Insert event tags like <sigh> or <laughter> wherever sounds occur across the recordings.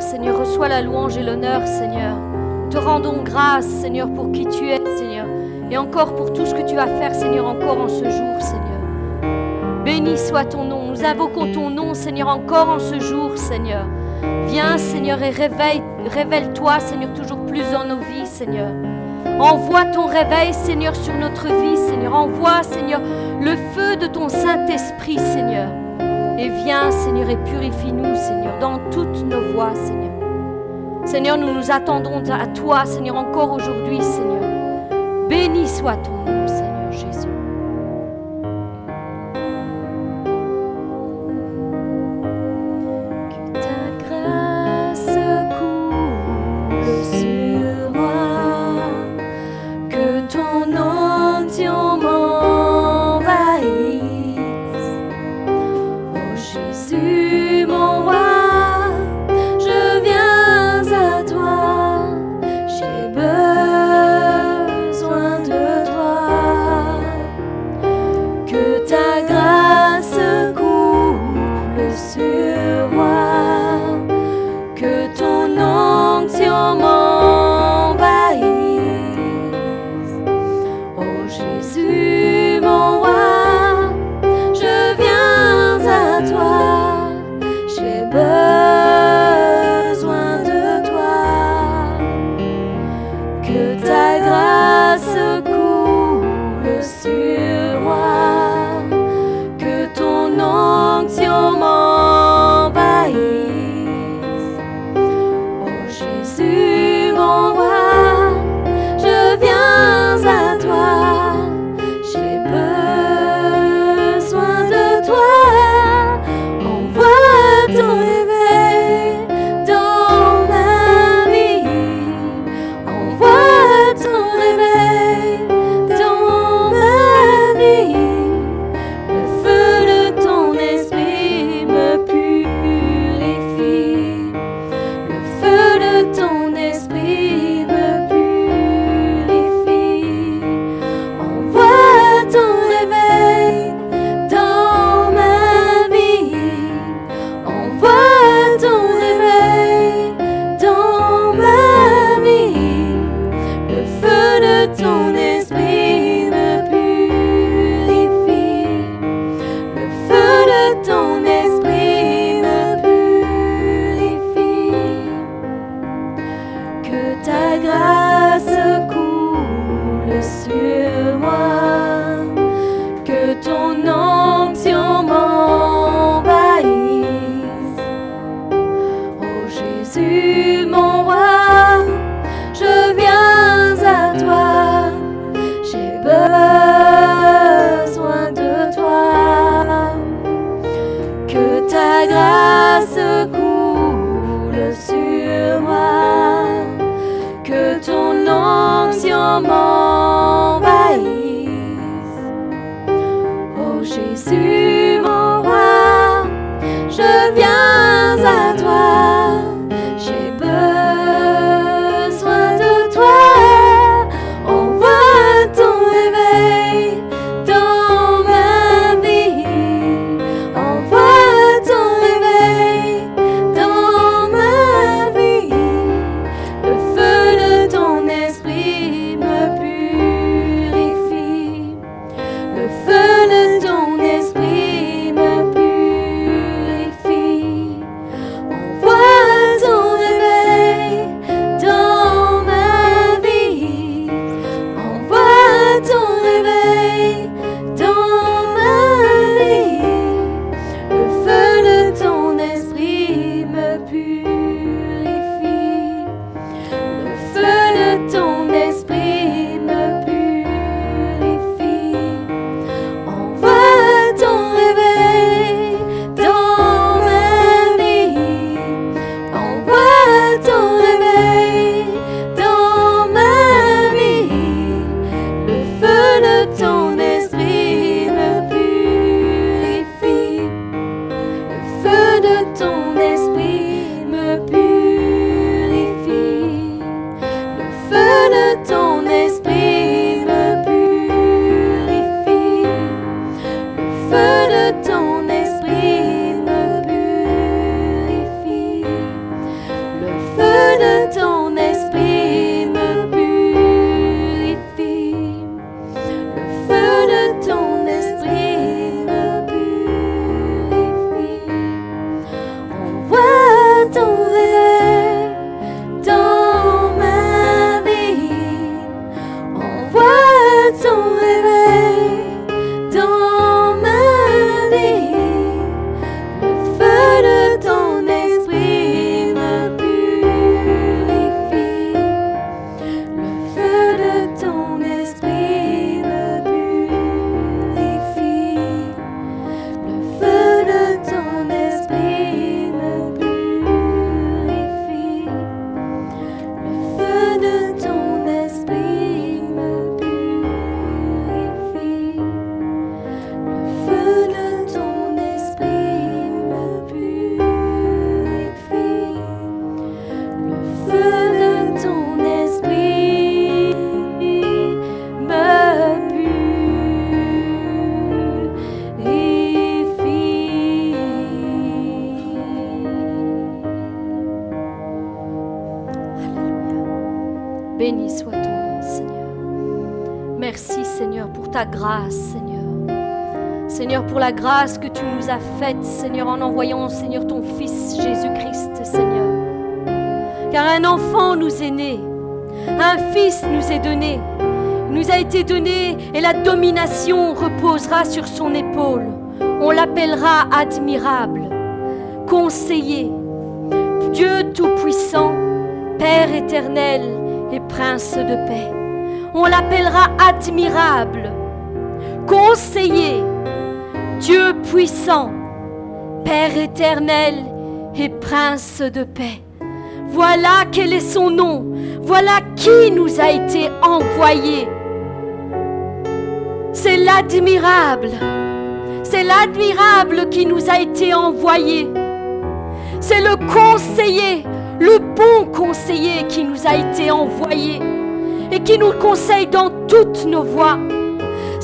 Seigneur. Reçois la louange et l'honneur, Seigneur. Te rendons grâce, Seigneur, pour qui tu es, Seigneur. Et encore pour tout ce que tu vas faire, Seigneur, encore en ce jour, Seigneur. Béni soit ton nom. Nous invoquons ton nom, Seigneur, encore en ce jour, Seigneur. Viens, Seigneur, et révèle-toi, Seigneur, toujours plus dans nos vies, Seigneur. Envoie ton réveil, Seigneur, sur notre vie, Seigneur. Envoie, Seigneur, le feu de ton Saint-Esprit, Seigneur. Et viens, Seigneur, et purifie-nous, Seigneur, dans toutes nos voies, Seigneur. Seigneur, nous nous attendons à toi, Seigneur, encore aujourd'hui, Seigneur. Béni soit ton nom, Seigneur Oh grâce que tu nous as faite, Seigneur, en envoyant, Seigneur, ton Fils Jésus-Christ, Seigneur. Car un enfant nous est né, un Fils nous est donné, nous a été donné et la domination reposera sur son épaule. On l'appellera admirable, conseiller, Dieu tout-puissant, Père éternel et Prince de paix. On l'appellera admirable, conseiller, Dieu puissant, Père éternel et Prince de paix. Voilà quel est son nom. Voilà qui nous a été envoyé. C'est l'admirable. C'est l'admirable qui nous a été envoyé. C'est le conseiller, le bon conseiller qui nous a été envoyé et qui nous conseille dans toutes nos voies.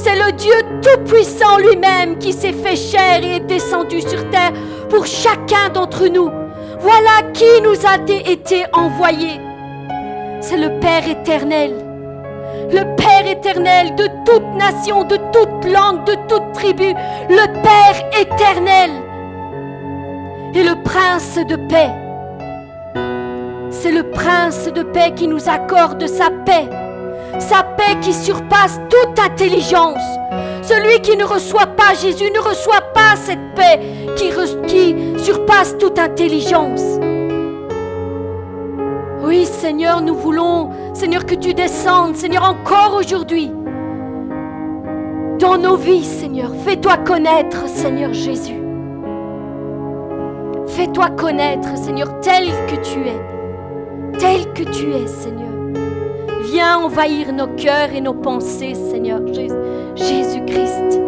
C'est le Dieu Tout-Puissant lui-même qui s'est fait chair et est descendu sur terre pour chacun d'entre nous. Voilà qui nous a été envoyé. C'est le Père éternel. Le Père éternel de toute nation, de toute langue, de toute tribu. Le Père éternel. Et le Prince de paix. C'est le Prince de paix qui nous accorde sa paix sa paix qui surpasse toute intelligence. Celui qui ne reçoit pas Jésus ne reçoit pas cette paix qui, surpasse toute intelligence. Oui, Seigneur, nous voulons, Seigneur, que tu descendes, Seigneur, encore aujourd'hui. Dans nos vies, Seigneur, fais-toi connaître, Seigneur Jésus. Fais-toi connaître, Seigneur, tel que tu es. Tel que tu es, Seigneur. Viens envahir nos cœurs et nos pensées, Seigneur Jésus-Christ,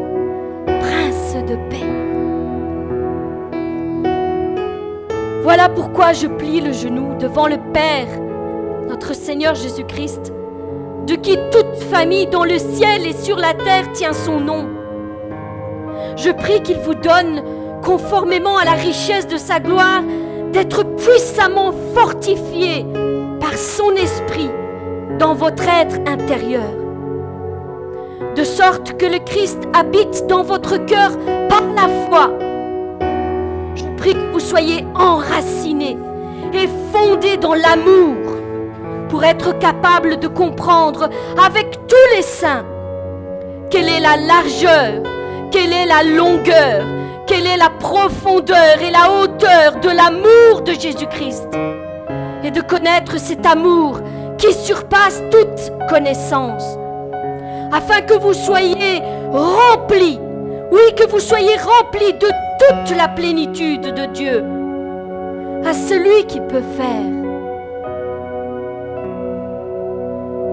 Prince de paix. Voilà pourquoi je plie le genou devant le Père, notre Seigneur Jésus-Christ, de qui toute famille dans le ciel et sur la terre tient son nom. Je prie qu'il vous donne, conformément à la richesse de sa gloire, d'être puissamment fortifié par son esprit dans votre être intérieur. De sorte que le Christ habite dans votre cœur par la foi. Je prie que vous soyez enracinés et fondés dans l'amour pour être capable de comprendre avec tous les saints quelle est la largeur, quelle est la longueur, quelle est la profondeur et la hauteur de l'amour de Jésus-Christ. Et de connaître cet amour qui surpasse toute connaissance, afin que vous soyez remplis, oui, que vous soyez remplis de toute la plénitude de Dieu, à celui qui peut faire,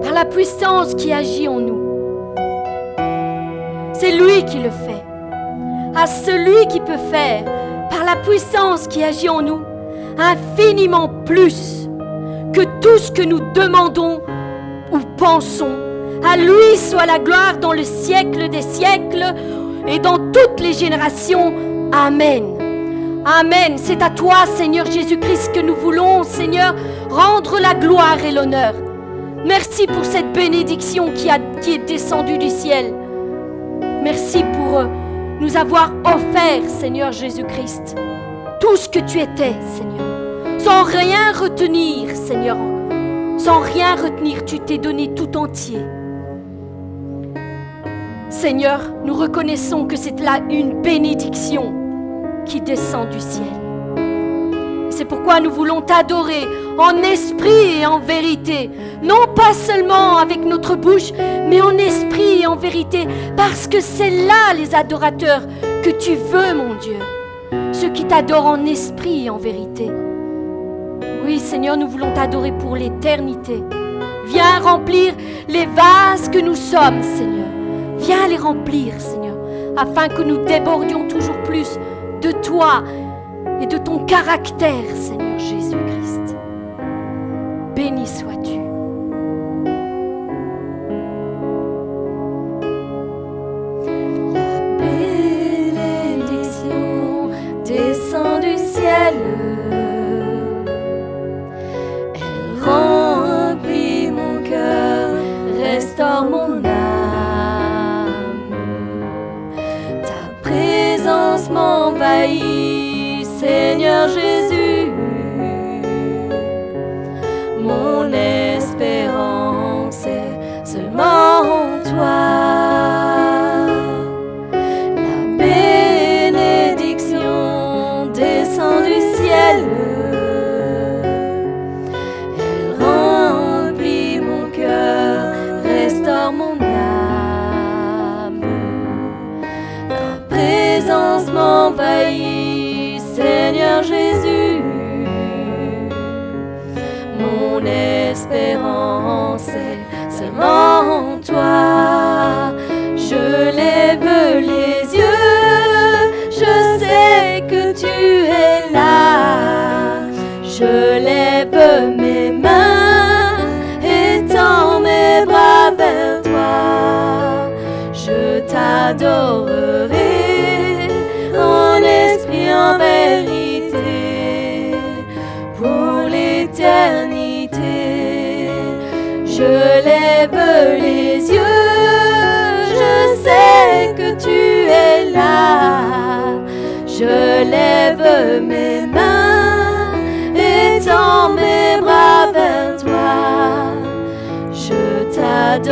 par la puissance qui agit en nous. C'est lui qui le fait, à celui qui peut faire, par la puissance qui agit en nous, infiniment plus que tout ce que nous demandons ou pensons, à lui soit la gloire dans le siècle des siècles et dans toutes les générations. Amen. Amen. C'est à toi, Seigneur Jésus-Christ, que nous voulons, Seigneur, rendre la gloire et l'honneur. Merci pour cette bénédiction qui, est descendue du ciel. Merci pour euh, nous avoir offert, Seigneur Jésus-Christ, tout ce que tu étais, Seigneur sans rien retenir, Seigneur. Sans rien retenir, tu t'es donné tout entier. Seigneur, nous reconnaissons que c'est là une bénédiction qui descend du ciel. C'est pourquoi nous voulons t'adorer en esprit et en vérité. Non pas seulement avec notre bouche, mais en esprit et en vérité. Parce que c'est là les adorateurs que tu veux, mon Dieu. Ceux qui t'adorent en esprit et en vérité. Oui, Seigneur, nous voulons t'adorer pour l'éternité. Viens remplir les vases que nous sommes, Seigneur. Viens les remplir, Seigneur, afin que nous débordions toujours plus de toi et de ton caractère, Seigneur Jésus-Christ. Béni sois-tu.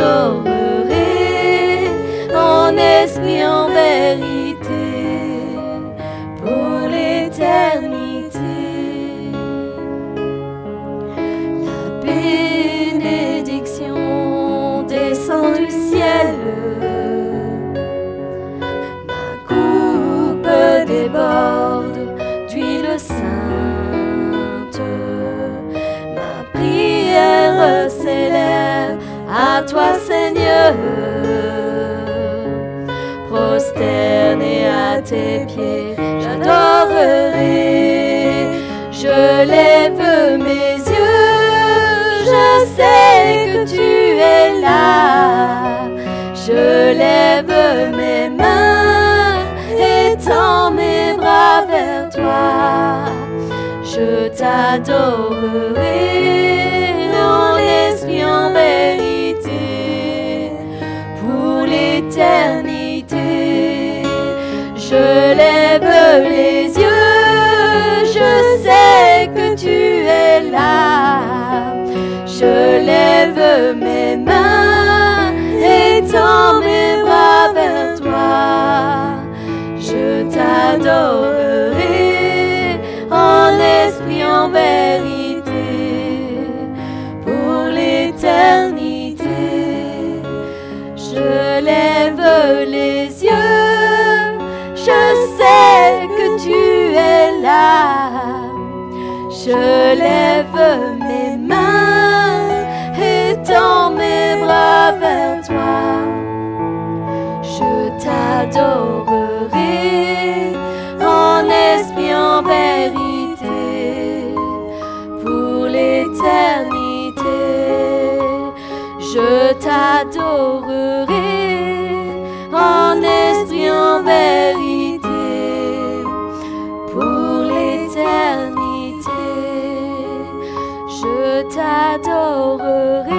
Oh. prosterné à tes pieds, j'adorerai, je lève mes yeux, je sais que tu es là, je lève mes mains, étends mes bras vers toi, je t'adorerai. Je lève mes mains, étends mes bras vers toi. Je t'adorerai en esprit, en vérité, pour l'éternité. Je lève les yeux, je sais que tu es là. Je lève t'adorerai en esprit en vérité pour l'éternité. Je t'adorerai en esprit en vérité pour l'éternité. Je t'adorerai.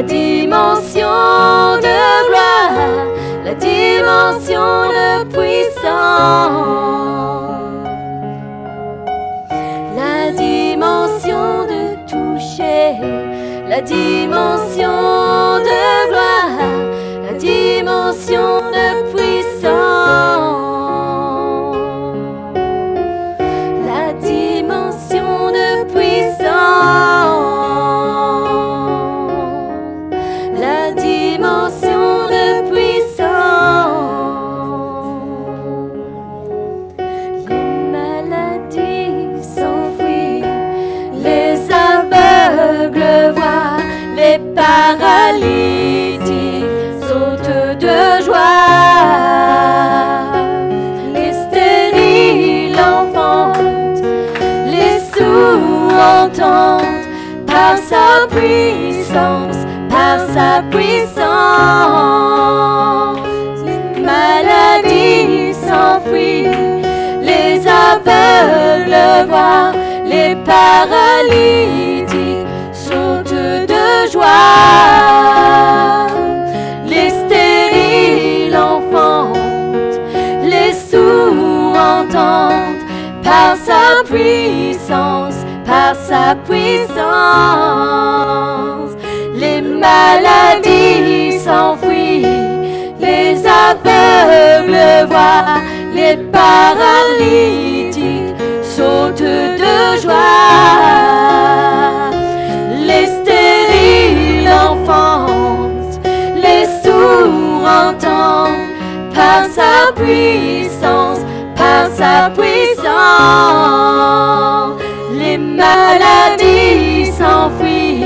la dimension de gloire, la dimension de puissance. puissance, par sa puissance. Les maladies s'enfuient, les aveugles voient, les paralytiques sautent de joie. Les stériles enfantent, les sourds entendent, par sa puissance par sa puissance. Les maladies s'enfuient, les aveugles voient, les paralytiques sautent de joie. Les stériles enfantent, les sourds entendent par sa puissance, par sa puissance maladies s'enfuient,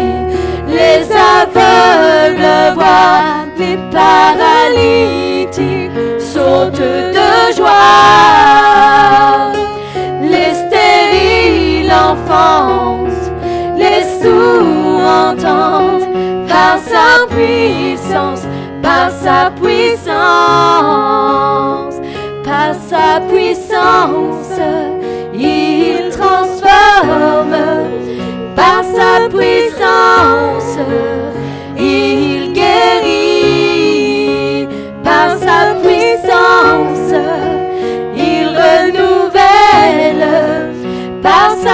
les aveugles voient, les paralytiques sautent de joie. Les stériles enfantent, les sourds entendent, par sa puissance, par sa puissance, par sa puissance, par sa puissance, il guérit, par sa puissance, il renouvelle, par sa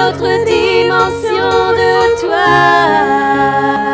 l'autre dimension de toi.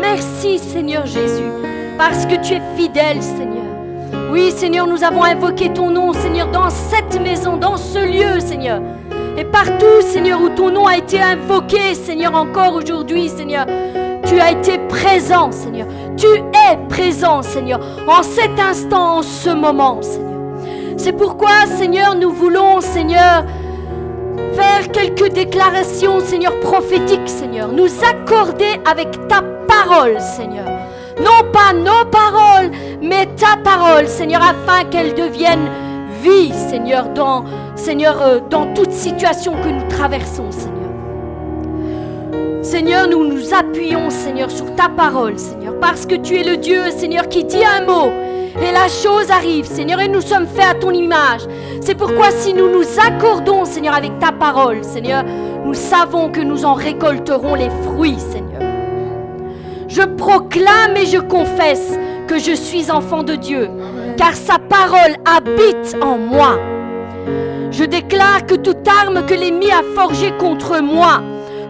Merci, Seigneur Jésus, parce que tu es fidèle, Seigneur. Oui, Seigneur, nous avons invoqué ton nom, Seigneur, dans cette maison, dans ce lieu, Seigneur. Et partout, Seigneur, où ton nom a été invoqué, Seigneur, encore aujourd'hui, Seigneur, tu as été présent, Seigneur. Tu es présent, Seigneur, en cet instant, en ce moment, Seigneur. C'est pourquoi, Seigneur, nous voulons, Seigneur, faire quelques déclarations, Seigneur, prophétiques, Seigneur. Nous accorder avec parole, Seigneur. Non pas nos paroles, mais ta parole, Seigneur, afin qu'elle devienne vie, Seigneur, dans, Seigneur, euh, dans toute situation que nous traversons, Seigneur. Seigneur, nous nous appuyons, Seigneur, sur ta parole, Seigneur, parce que tu es le Dieu, Seigneur, qui dit un mot et la chose arrive, Seigneur, et nous sommes faits à ton image. C'est pourquoi si nous nous accordons, Seigneur, avec ta parole, Seigneur, nous savons que nous en récolterons les fruits, Seigneur. Je proclame et je confesse que je suis enfant de Dieu, car sa parole habite en moi. Je déclare que toute arme que l'ennemi a forgée contre moi,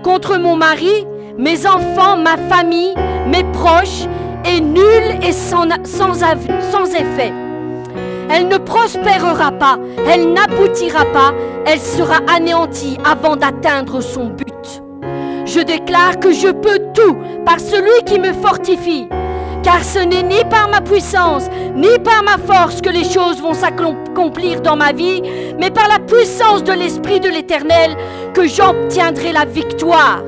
contre mon mari, mes enfants, ma famille, mes proches, est nulle et sans, sans, sans effet. Elle ne prospérera pas, elle n'aboutira pas, elle sera anéantie avant d'atteindre son but. Je déclare que je peux tout par celui qui me fortifie, car ce n'est ni par ma puissance, ni par ma force que les choses vont s'accomplir dans ma vie, mais par la puissance de l'Esprit de l'Éternel que j'obtiendrai la victoire.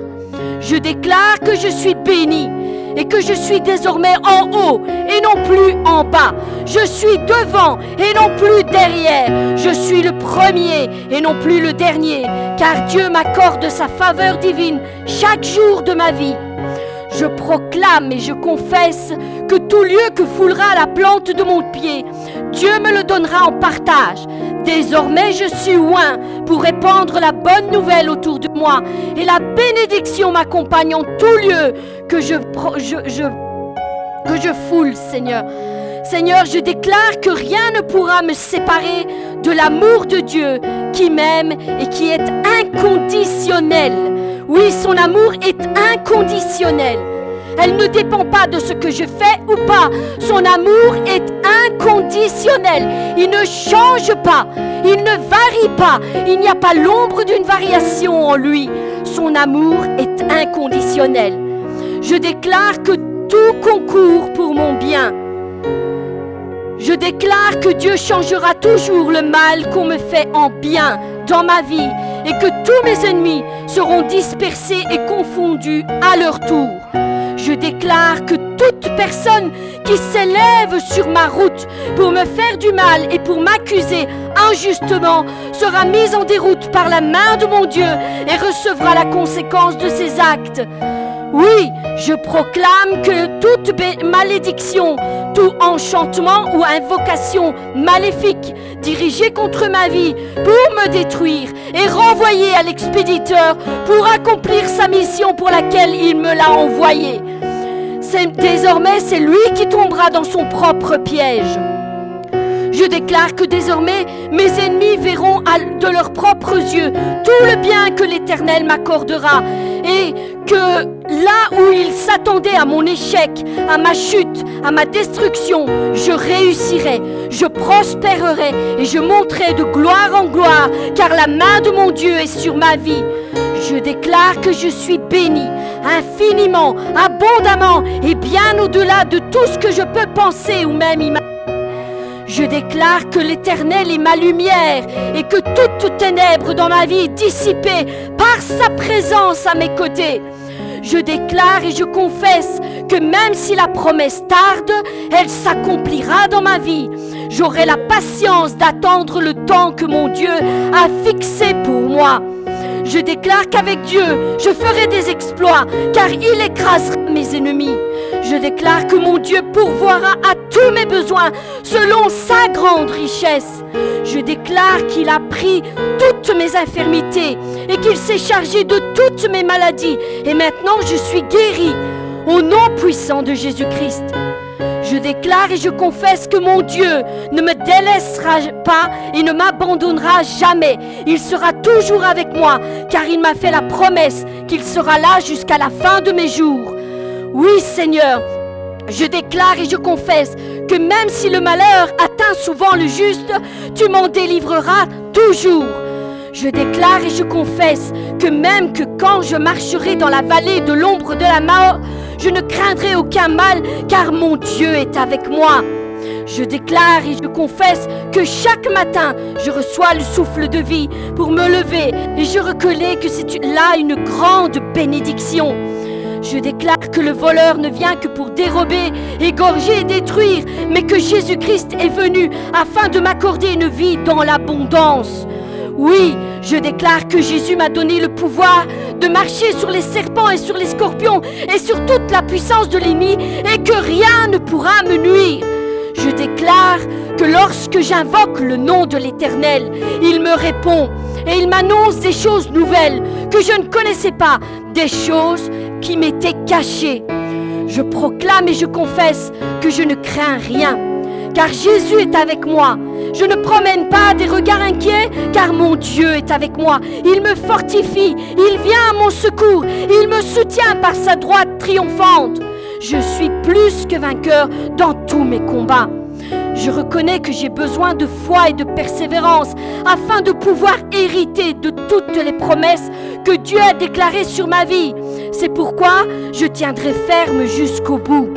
Je déclare que je suis béni et que je suis désormais en haut et non plus en bas. Je suis devant et non plus derrière. Je suis le premier et non plus le dernier, car Dieu m'accorde sa faveur divine chaque jour de ma vie. Je proclame et je confesse que tout lieu que foulera la plante de mon pied, Dieu me le donnera en partage. Désormais, je suis loin pour répandre la bonne nouvelle autour de moi et la bénédiction m'accompagne en tout lieu que je, foule, Seigneur. Seigneur, je déclare que rien ne pourra me séparer de l'amour de Dieu qui m'aime et qui est inconditionnel. Oui, son amour est inconditionnel. Elle ne dépend pas de ce que je fais ou pas. Son amour est inconditionnel. Il ne change pas. Il ne varie pas. Il n'y a pas l'ombre d'une variation en lui. Son amour est inconditionnel. Je déclare que tout concourt pour mon bien. Je déclare que Dieu changera toujours le mal qu'on me fait en bien dans ma vie et que tous mes ennemis seront dispersés et confondus à leur tour. Je déclare que toute personne qui s'élève sur ma route pour me faire du mal et pour m'accuser injustement sera mise en déroute par la main de mon Dieu et recevra la conséquence de ses actes. Oui, je proclame que toute malédiction, tout enchantement ou invocation maléfique dirigée contre ma vie pour me détruire est renvoyé à l'expéditeur pour accomplir sa mission pour laquelle il me l'a envoyé. Désormais, c'est lui qui tombera dans son propre piège. Je déclare que désormais mes ennemis verront de leurs propres yeux tout le bien que l'Éternel m'accordera et que là où ils s'attendaient à mon échec, à ma chute, à ma destruction, je réussirai, je prospérerai et je monterai de gloire en gloire car la main de mon Dieu est sur ma vie. Je déclare que je suis béni infiniment, abondamment et bien au-delà de tout ce que je peux penser ou même imaginer. Je déclare que l'Éternel est ma lumière et que toute ténèbre dans ma vie est dissipée par sa présence à mes côtés. Je déclare et je confesse que même si la promesse tarde, elle s'accomplira dans ma vie. J'aurai la patience d'attendre le temps que mon Dieu a fixé pour moi. Je déclare qu'avec Dieu, je ferai des exploits, car il écrasera mes ennemis. Je déclare que mon Dieu pourvoira à tous mes besoins selon sa grande richesse. Je déclare qu'il a pris toutes mes infirmités et qu'il s'est chargé de toutes mes maladies. Et maintenant, je suis guéri au nom puissant de Jésus-Christ. Je déclare et je confesse que mon Dieu ne me délaissera pas et ne m'abandonnera jamais. Il sera toujours avec moi, car il m'a fait la promesse qu'il sera là jusqu'à la fin de mes jours. Oui, Seigneur, je déclare et je confesse que même si le malheur atteint souvent le juste, tu m'en délivreras toujours. Je déclare et je confesse que même que quand je marcherai dans la vallée de l'ombre de la mort, je ne craindrai aucun mal, car mon Dieu est avec moi. Je déclare et je confesse que chaque matin, je reçois le souffle de vie pour me lever et je reconnais que c'est là une grande bénédiction. Je déclare que le voleur ne vient que pour dérober, égorger et détruire, mais que Jésus-Christ est venu afin de m'accorder une vie dans l'abondance. Oui, je déclare que Jésus m'a donné le pouvoir de marcher sur les serpents et sur les scorpions et sur toute la puissance de l'ennemi et que rien ne pourra me nuire. Je déclare que lorsque j'invoque le nom de l'Éternel, il me répond et il m'annonce des choses nouvelles que je ne connaissais pas, des choses qui m'étaient cachées. Je proclame et je confesse que je ne crains rien car Jésus est avec moi. Je ne promène pas des regards inquiets, car mon Dieu est avec moi. Il me fortifie, il vient à mon secours, il me soutient par sa droite triomphante. Je suis plus que vainqueur dans tous mes combats. Je reconnais que j'ai besoin de foi et de persévérance afin de pouvoir hériter de toutes les promesses que Dieu a déclarées sur ma vie. C'est pourquoi je tiendrai ferme jusqu'au bout.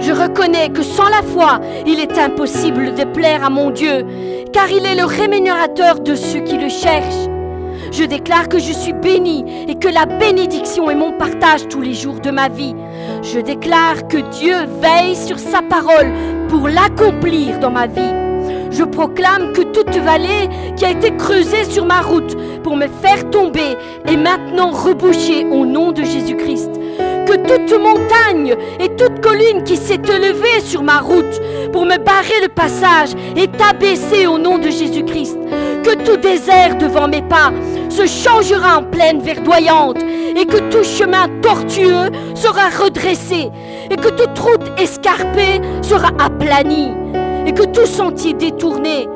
Je reconnais que sans la foi, il est impossible de plaire à mon Dieu, car il est le rémunérateur de ceux qui le cherchent. Je déclare que je suis béni et que la bénédiction est mon partage tous les jours de ma vie. Je déclare que Dieu veille sur sa parole pour l'accomplir dans ma vie. Je proclame que toute vallée qui a été creusée sur ma route pour me faire tomber est maintenant rebouchée au nom de Jésus-Christ que toute montagne et toute colline qui s'est élevée sur ma route pour me barrer le passage est abaissée au nom de Jésus-Christ. Que tout désert devant mes pas se changera en plaine verdoyante et que tout chemin tortueux sera redressé et que toute route escarpée sera aplanie et que tout sentier détourné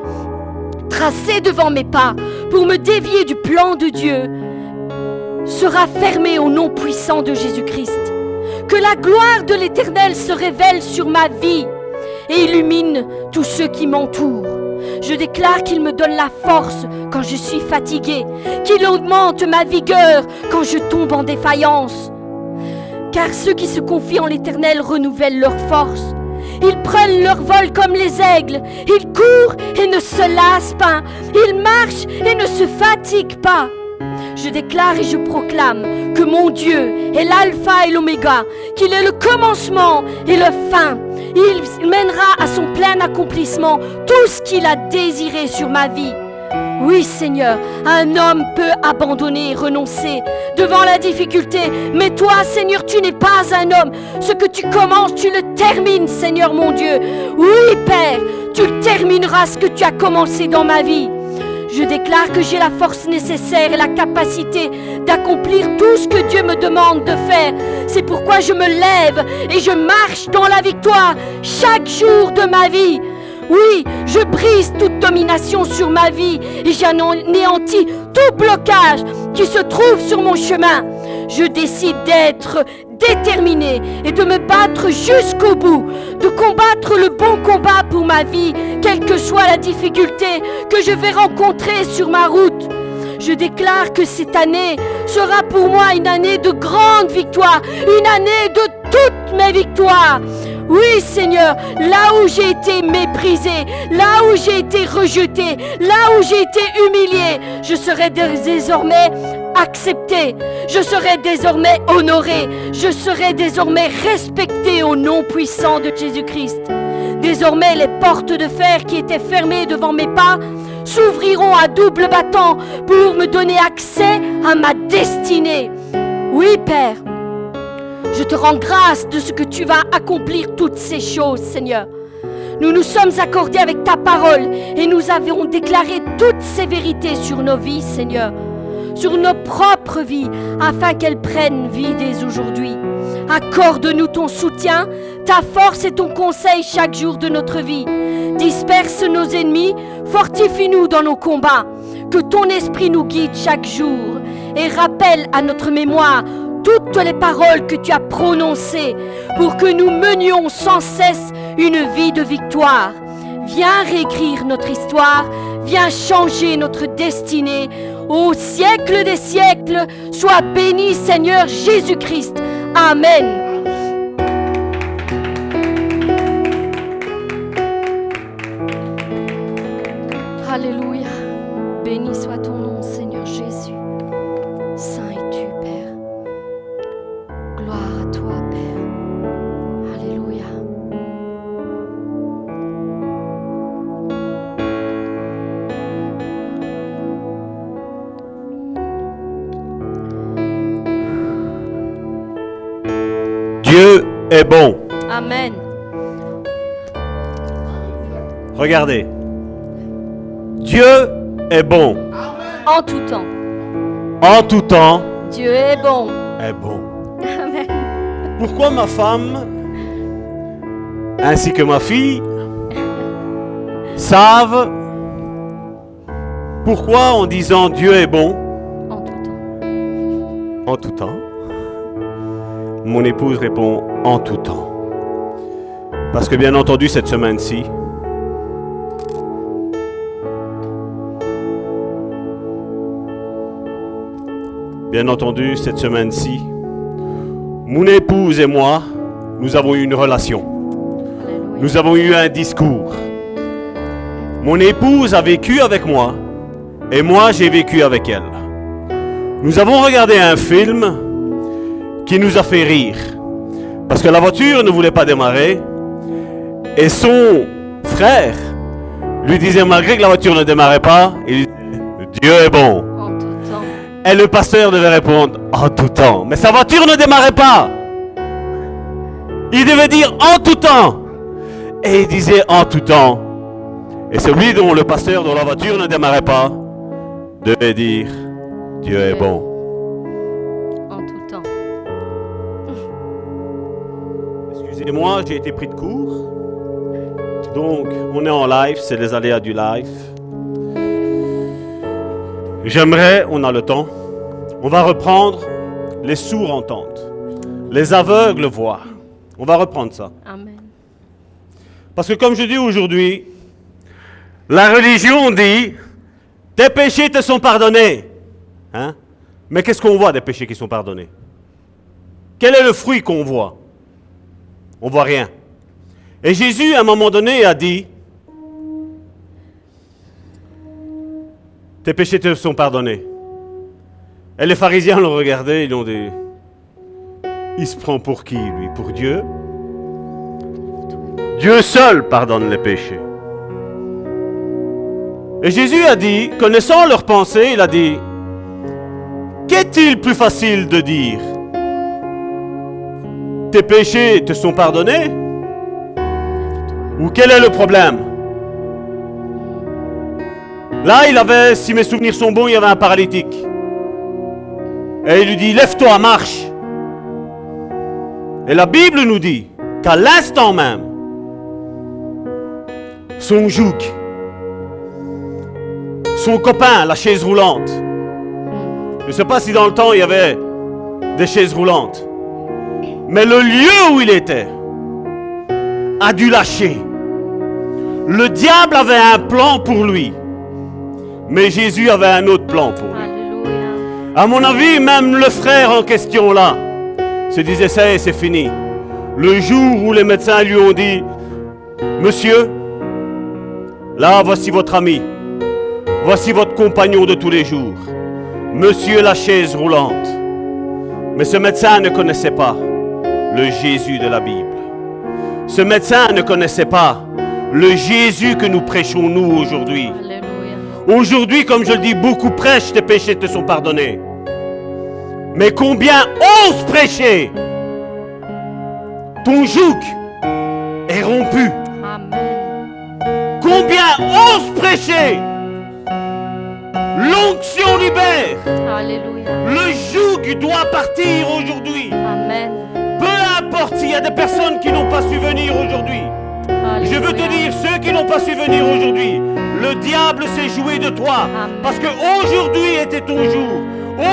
tracé devant mes pas pour me dévier du plan de Dieu sera fermé au nom puissant de Jésus-Christ. Que la gloire de l'Éternel se révèle sur ma vie et illumine tous ceux qui m'entourent. Je déclare qu'il me donne la force quand je suis fatigué, qu'il augmente ma vigueur quand je tombe en défaillance. Car ceux qui se confient en l'Éternel renouvellent leur force. Ils prennent leur vol comme les aigles. Ils courent et ne se lassent pas. Ils marchent et ne se fatiguent pas. Je déclare et je proclame que mon Dieu est l'alpha et l'oméga, qu'il est le commencement et le fin. Il mènera à son plein accomplissement tout ce qu'il a désiré sur ma vie. Oui Seigneur, un homme peut abandonner et renoncer devant la difficulté, mais toi Seigneur, tu n'es pas un homme. Ce que tu commences, tu le termines Seigneur mon Dieu. Oui Père, tu termineras ce que tu as commencé dans ma vie. Je déclare que j'ai la force nécessaire et la capacité d'accomplir tout ce que Dieu me demande de faire. C'est pourquoi je me lève et je marche dans la victoire chaque jour de ma vie. Oui, je brise toute domination sur ma vie et j'anéantis tout blocage qui se trouve sur mon chemin. Je décide d'être déterminé et de me battre jusqu'au bout, de combattre le bon combat pour ma vie, quelle que soit la difficulté que je vais rencontrer sur ma route. Je déclare que cette année sera pour moi une année de grande victoire, une année de toutes mes victoires. Oui Seigneur, là où j'ai été méprisé, là où j'ai été rejeté, là où j'ai été humilié, je serai désormais accepté, je serai désormais honoré, je serai désormais respecté au nom puissant de Jésus-Christ. Désormais, les portes de fer qui étaient fermées devant mes pas s'ouvriront à double battant pour me donner accès à ma destinée. Oui, Père, je te rends grâce de ce que tu vas accomplir toutes ces choses, Seigneur. Nous nous sommes accordés avec ta parole et nous avons déclaré toutes ces vérités sur nos vies, Seigneur. Sur nos propres vies, afin qu'elles prennent vie dès aujourd'hui. Accorde-nous ton soutien, ta force et ton conseil chaque jour de notre vie. Disperse nos ennemis, fortifie-nous dans nos combats. Que ton esprit nous guide chaque jour et rappelle à notre mémoire toutes les paroles que tu as prononcées pour que nous menions sans cesse une vie de victoire. Viens réécrire notre histoire, viens changer notre destinée. Au siècle des siècles, sois béni Seigneur Jésus-Christ. Amen. Est bon. Amen. Regardez. Dieu est bon. En tout temps. En tout temps, Dieu est bon. est bon. Amen. Pourquoi ma femme, ainsi que ma fille, savent pourquoi en disant Dieu est bon? En tout temps. en tout temps Mon épouse répond en tout temps. Parce que bien entendu, cette semaine-ci, bien entendu, cette semaine-ci, mon épouse et moi, nous avons eu une relation. Nous avons eu un discours. Mon épouse a vécu avec moi et moi j'ai vécu avec elle. Nous avons regardé un film qui nous a fait rire. Parce que la voiture ne voulait pas démarrer et son frère lui disait malgré que la voiture ne démarrait pas, il disait Dieu est bon. En tout temps. Et le pasteur devait répondre en tout temps. Mais sa voiture ne démarrait pas. Il devait dire en tout temps. Et il disait en tout temps. Et celui dont le pasteur dont la voiture ne démarrait pas devait dire Dieu est bon. Excusez-moi, j'ai été pris de court. Donc, on est en live, c'est les aléas du live. J'aimerais, on a le temps, on va reprendre les sourds entendent, les aveugles voient. On va reprendre ça. Amen. Parce que comme je dis aujourd'hui, la religion dit, tes péchés te sont pardonnés. Hein? Mais qu'est-ce qu'on voit des péchés qui sont pardonnés? Quel est le fruit qu'on voit? On voit rien. Et Jésus, à un moment donné, a dit, tes péchés te sont pardonnés. Et les pharisiens l'ont regardé, ils ont dit, il se prend pour qui, lui? Pour Dieu? Dieu seul pardonne les péchés. Et Jésus a dit, connaissant leurs pensées, il a dit, qu'est-il plus facile de dire? Tes péchés te sont pardonnés? Ou quel est le problème? Là, il avait, si mes souvenirs sont bons, il y avait un paralytique. Et il lui dit, lève-toi, marche. Et la Bible nous dit qu'à l'instant même, son joug, son copain, la chaise roulante. Je ne sais pas si dans le temps il y avait des chaises roulantes. Mais le lieu où il était a dû lâcher. Le diable avait un plan pour lui. Mais Jésus avait un autre plan pour lui. À mon avis, même le frère en question là se disait ça y est, c'est fini. Le jour où les médecins lui ont dit, Monsieur, là voici votre ami, voici votre compagnon de tous les jours, Monsieur la chaise roulante. Mais ce médecin ne connaissait pas le Jésus de la Bible. Ce médecin ne connaissait pas le Jésus que nous prêchons nous aujourd'hui. Aujourd'hui, comme je le dis, beaucoup prêchent, tes péchés te sont pardonnés. Mais combien osent prêcher? Ton joug est rompu. Amen. Combien osent prêcher? L'onction libère. Alléluia. Le joug doit partir aujourd'hui. Amen. S'il y a des personnes qui n'ont pas su venir aujourd'hui. Je veux te dire, ceux qui n'ont pas su venir aujourd'hui, le diable s'est joué de toi. Parce que aujourd'hui était ton jour.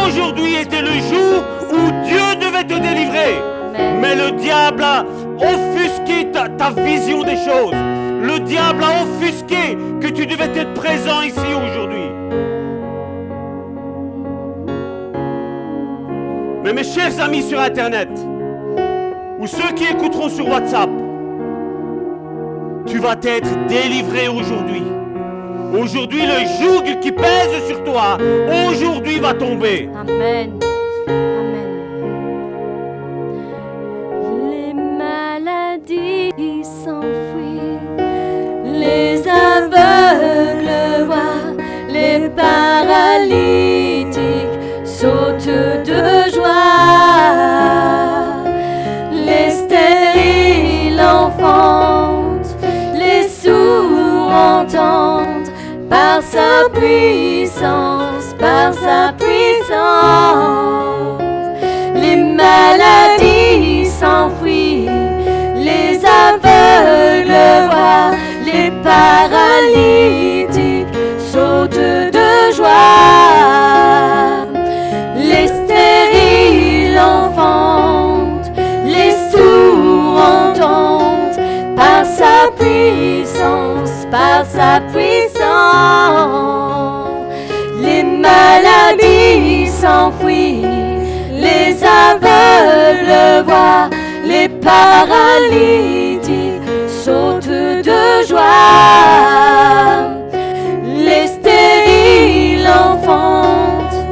Aujourd'hui était le jour où Dieu devait te délivrer. Mais le diable a offusqué ta, ta vision des choses. Le diable a offusqué que tu devais être présent ici aujourd'hui. Mais mes chers amis sur Internet, ou ceux qui écouteront sur WhatsApp, tu vas être délivré aujourd'hui. Aujourd'hui, le joug qui pèse sur toi, aujourd'hui va tomber. Amen. Amen. Les maladies s'enfuient, les aveugles voient, les paralytiques sautent de joie, entendent par sa puissance, par sa puissance. Par sa puissance. Les maladies s'enfuient, les aveugles voient, les paralytiques sautent de joie. Les stériles enfantent,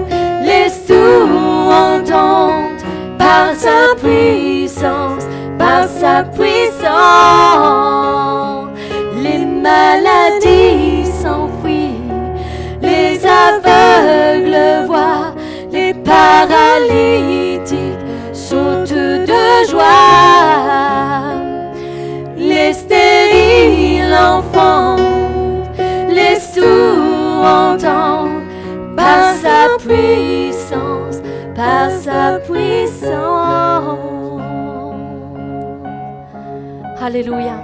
les sourds entendent, par sa puissance, par sa puissance. Puissance, par sa puissance. Alléluia.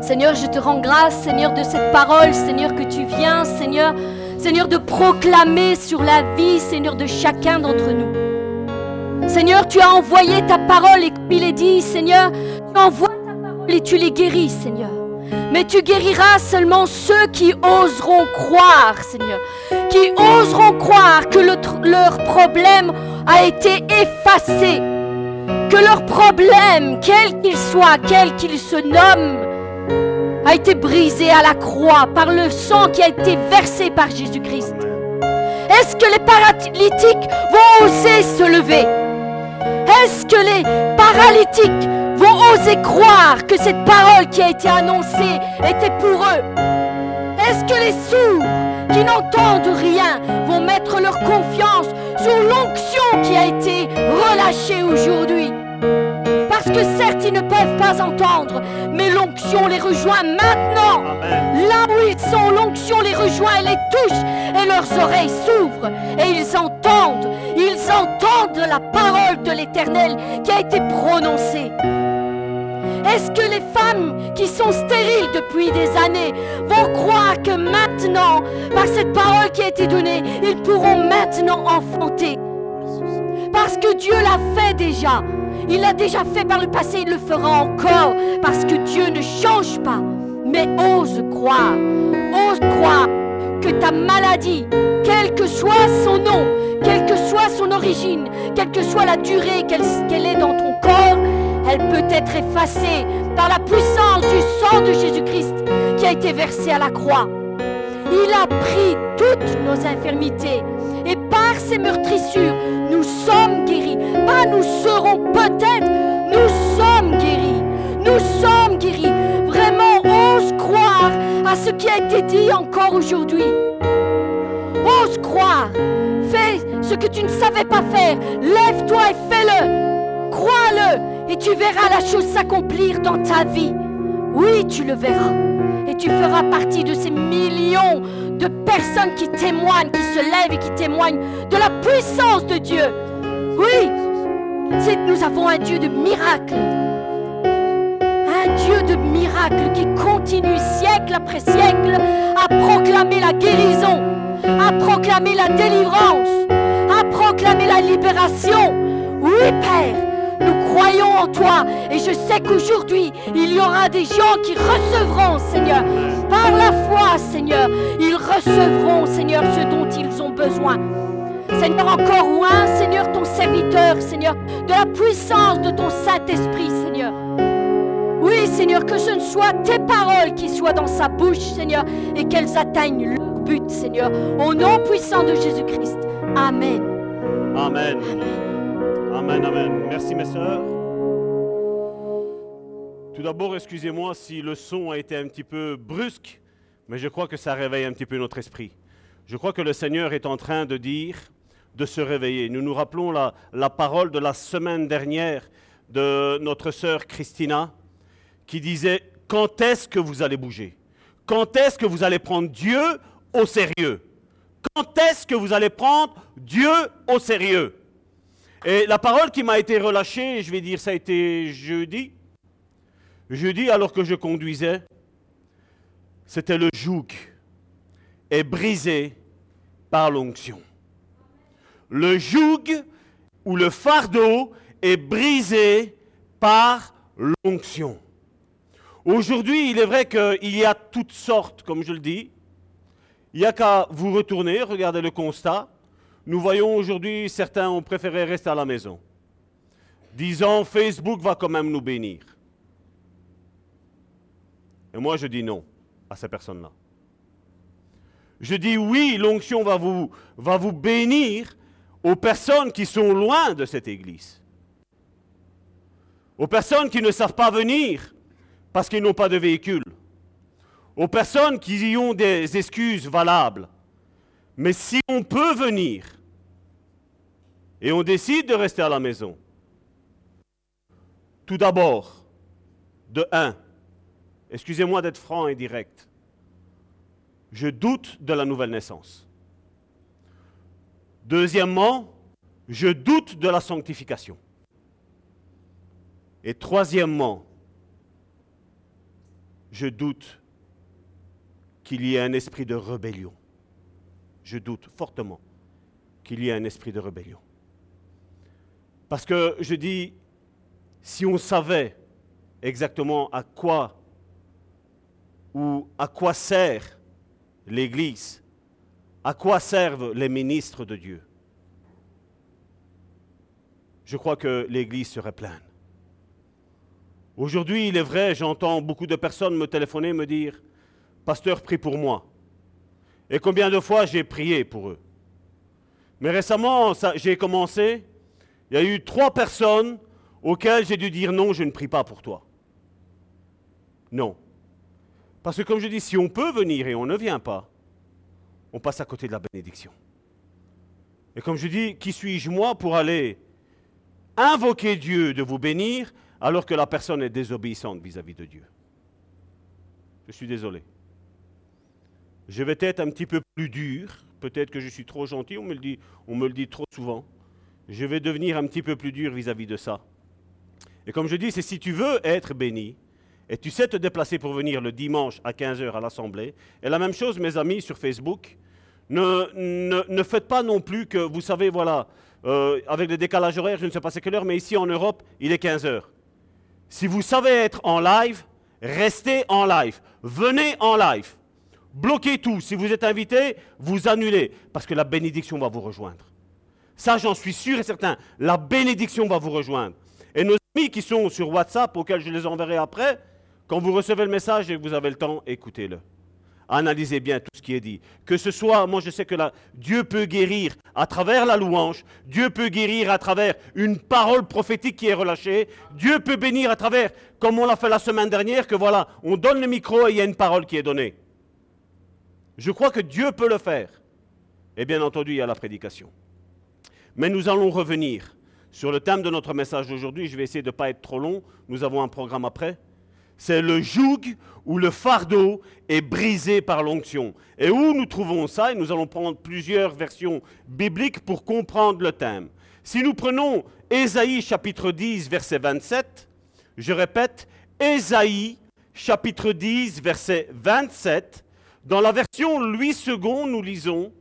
Seigneur, je te rends grâce, Seigneur, de cette parole, Seigneur, que tu viens, Seigneur, Seigneur, de proclamer sur la vie, Seigneur, de chacun d'entre nous. Seigneur, tu as envoyé ta parole et il est dit, Seigneur, tu envoies ta parole et tu les guéris, Seigneur. Mais tu guériras seulement ceux qui oseront croire, Seigneur. Qui oseront croire que leur problème a été effacé. Que leur problème, quel qu'il soit, quel qu'il se nomme, a été brisé à la croix par le sang qui a été versé par Jésus-Christ. Est-ce que les paralytiques vont oser se lever? Est-ce que les paralytiques vont oser croire que cette parole qui a été annoncée était pour eux Est-ce que les sourds qui n'entendent rien vont mettre leur confiance sur l'onction qui a été relâchée aujourd'hui? Parce que certes, ils ne peuvent pas entendre, mais l'onction les rejoint maintenant. Amen. Là où ils sont, l'onction les rejoint et les touche, et leurs oreilles s'ouvrent, et ils entendent, entendent la parole de l'Éternel qui a été prononcée. Est-ce que les femmes qui sont stériles depuis des années vont croire que maintenant, par cette parole qui a été donnée, ils pourront maintenant enfanter? Parce que Dieu l'a fait déjà. Il l'a déjà fait par le passé, il le fera encore. Parce que Dieu ne change pas. Mais ose croire, ose croire que ta maladie, quel que soit son nom, quelle que soit son origine, quelle que soit la durée qu'elle est dans ton corps, elle peut être effacée par la puissance du sang de Jésus-Christ qui a été versé à la croix. Il a pris toutes nos infirmités et par ses meurtrissures, nous sommes guéris. Pas nous serons peut-être, nous sommes guéris. Nous sommes guéris. Vraiment, ose croire à ce qui a été dit encore aujourd'hui. Ose croire. Fais ce que tu ne savais pas faire. Lève-toi et fais-le. Crois-le et tu verras la chose s'accomplir dans ta vie. Oui, tu le verras. Et tu feras partie de ces millions de personnes qui témoignent, qui se lèvent et qui témoignent de la puissance de Dieu. Oui, nous avons un Dieu de miracles. Un Dieu de miracles qui continue siècle après siècle à proclamer la guérison, à proclamer la délivrance, à proclamer la libération. Oui, Père, nous croyons en toi et je sais qu'aujourd'hui, il y aura des gens qui recevront, Seigneur, par la foi, Seigneur, ils recevront, Seigneur, ce dont ils ont besoin. Seigneur, encore loin, Seigneur, ton serviteur, Seigneur, de la puissance de ton Saint-Esprit, Seigneur. Oui, Seigneur, que ce ne soit tes paroles qui soient dans sa bouche, Seigneur, et qu'elles atteignent leur but, Seigneur. Au nom puissant de Jésus-Christ. Amen. Amen. Amen, amen. Merci mes sœurs. Tout d'abord, excusez-moi si le son a été un petit peu brusque, mais je crois que ça réveille un petit peu notre esprit. Je crois que le Seigneur est en train de dire de se réveiller. Nous nous rappelons la, la parole de la semaine dernière de notre sœur Christina qui disait, quand est-ce que vous allez bouger? Quand est-ce que vous allez prendre Dieu au sérieux? Quand est-ce que vous allez prendre Dieu au sérieux? Et la parole qui m'a été relâchée, je vais dire, ça a été jeudi. Jeudi, alors que je conduisais, c'était le joug est brisé par l'onction. Le joug ou le fardeau est brisé par l'onction. Aujourd'hui, il est vrai qu'il y a toutes sortes, comme je le dis. Il n'y a qu'à vous retourner, regardez le constat. Nous voyons aujourd'hui, certains ont préféré rester à la maison, disant Facebook va quand même nous bénir. Et moi, je dis non à ces personnes-là. Je dis oui, l'onction va vous, va vous bénir aux personnes qui sont loin de cette église. Aux personnes qui ne savent pas venir parce qu'ils n'ont pas de véhicule. Aux personnes qui y ont des excuses valables. Mais si on peut venir et on décide de rester à la maison, tout d'abord, de un, excusez-moi d'être franc et direct, je doute de la nouvelle naissance. Deuxièmement, je doute de la sanctification. Et troisièmement, je doute qu'il y ait un esprit de rébellion je doute fortement qu'il y ait un esprit de rébellion. Parce que je dis, si on savait exactement à quoi ou à quoi sert l'Église, à quoi servent les ministres de Dieu, je crois que l'Église serait pleine. Aujourd'hui, il est vrai, j'entends beaucoup de personnes me téléphoner, me dire, Pasteur, prie pour moi. Et combien de fois j'ai prié pour eux. Mais récemment, j'ai commencé, il y a eu trois personnes auxquelles j'ai dû dire non, je ne prie pas pour toi. Non. Parce que comme je dis, si on peut venir et on ne vient pas, on passe à côté de la bénédiction. Et comme je dis, qui suis-je moi pour aller invoquer Dieu de vous bénir alors que la personne est désobéissante vis-à-vis -vis de Dieu Je suis désolé. Je vais être un petit peu plus dur. Peut-être que je suis trop gentil, on me le dit, on me le dit trop souvent. Je vais devenir un petit peu plus dur vis-à-vis de ça. Et comme je dis, c'est si tu veux être béni, et tu sais te déplacer pour venir le dimanche à 15h à l'Assemblée, et la même chose, mes amis, sur Facebook, ne, ne, faites pas non plus que, vous savez, voilà, euh, avec le décalage horaire, je ne sais pas c'est quelle heure, mais ici en Europe, il est 15h. Si vous savez être en live, restez en live. Venez en live. Bloquez tout. Si vous êtes invité, vous annulez. Parce que la bénédiction va vous rejoindre. Ça, j'en suis sûr et certain. La bénédiction va vous rejoindre. Et nos amis qui sont sur WhatsApp, auxquels je les enverrai après, quand vous recevez le message et que vous avez le temps, écoutez-le. Analysez bien tout ce qui est dit. Que ce soit, moi je sais que Dieu peut guérir à travers la louange, Dieu peut guérir à travers une parole prophétique qui est relâchée, Dieu peut bénir à travers, comme on l'a fait la semaine dernière, que voilà, on donne le micro et il y a une parole qui est donnée. Je crois que Dieu peut le faire. Et bien entendu, il y a la prédication. Mais nous allons revenir sur le thème de notre message d'aujourd'hui. Je vais essayer de ne pas être trop long. Nous avons un programme après. C'est le joug où le fardeau est brisé par l'onction. Et où nous trouvons ça, et nous allons prendre plusieurs versions bibliques pour comprendre le thème. Si nous prenons Ésaïe chapitre 10, verset 27, je répète, Ésaïe chapitre 10, verset 27, dans la version Louis II, nous lisons,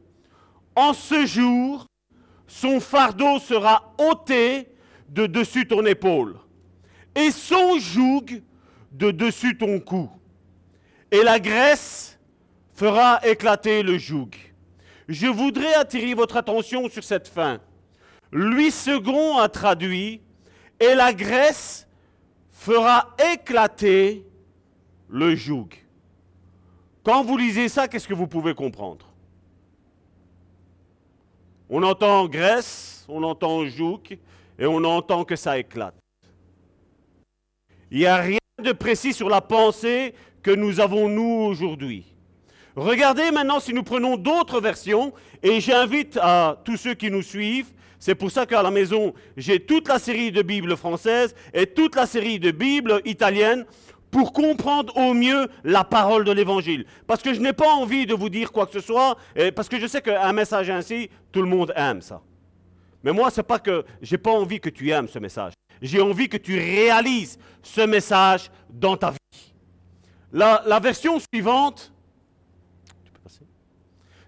En ce jour, son fardeau sera ôté de dessus ton épaule, et son joug de dessus ton cou. Et la graisse fera éclater le joug. Je voudrais attirer votre attention sur cette fin. Louis II a traduit, et la graisse fera éclater le joug. Quand vous lisez ça, qu'est-ce que vous pouvez comprendre? On entend graisse, on entend joug, et on entend que ça éclate. Il n'y a rien de précis sur la pensée que nous avons nous aujourd'hui. Regardez maintenant si nous prenons d'autres versions, et j'invite à tous ceux qui nous suivent, c'est pour ça qu'à la maison, j'ai toute la série de Bibles françaises et toute la série de Bibles italiennes pour comprendre au mieux la parole de l'Évangile. Parce que je n'ai pas envie de vous dire quoi que ce soit, parce que je sais qu'un message ainsi, tout le monde aime ça. Mais moi, c'est pas que j'ai pas envie que tu aimes ce message. J'ai envie que tu réalises ce message dans ta vie. La, version suivante,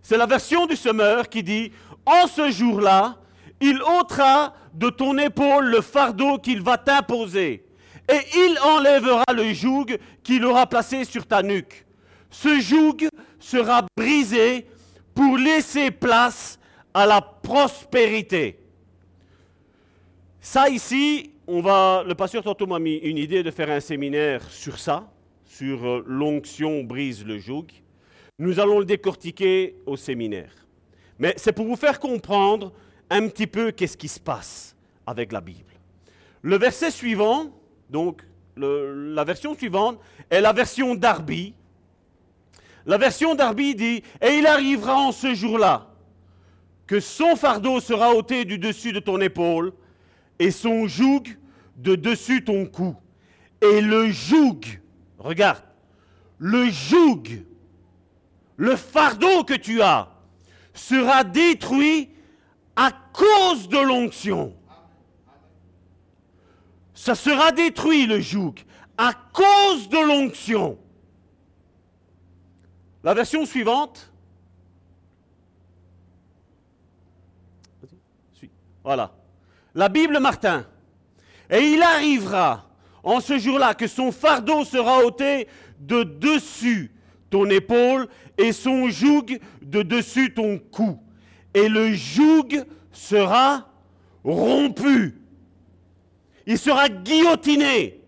c'est la version du semeur qui dit, en ce jour-là, il ôtera de ton épaule le fardeau qu'il va t'imposer, et il enlèvera le joug qu'il aura placé sur ta nuque. Ce joug sera brisé pour laisser place à la prospérité. Ça ici, on va, le pasteur tantôt m'a mis une idée de faire un séminaire sur ça, sur euh, l'onction brise le joug. Nous allons le décortiquer au séminaire. Mais c'est pour vous faire comprendre un petit peu qu'est-ce qui se passe avec la Bible. Le verset suivant, donc la version suivante, est la version d'Arby. La version d'Arby dit, et il arrivera en ce jour-là que son fardeau sera ôté du dessus de ton épaule et son joug de dessus ton cou. Et le joug, regarde, le joug, le fardeau que tu as, sera détruit à cause de l'onction. Ça sera détruit le joug à cause de l'onction. La version suivante. Voilà. La Bible Martin. Et il arrivera en ce jour-là que son fardeau sera ôté de dessus ton épaule et son joug de dessus ton cou. Et le joug sera rompu. Il sera guillotiné.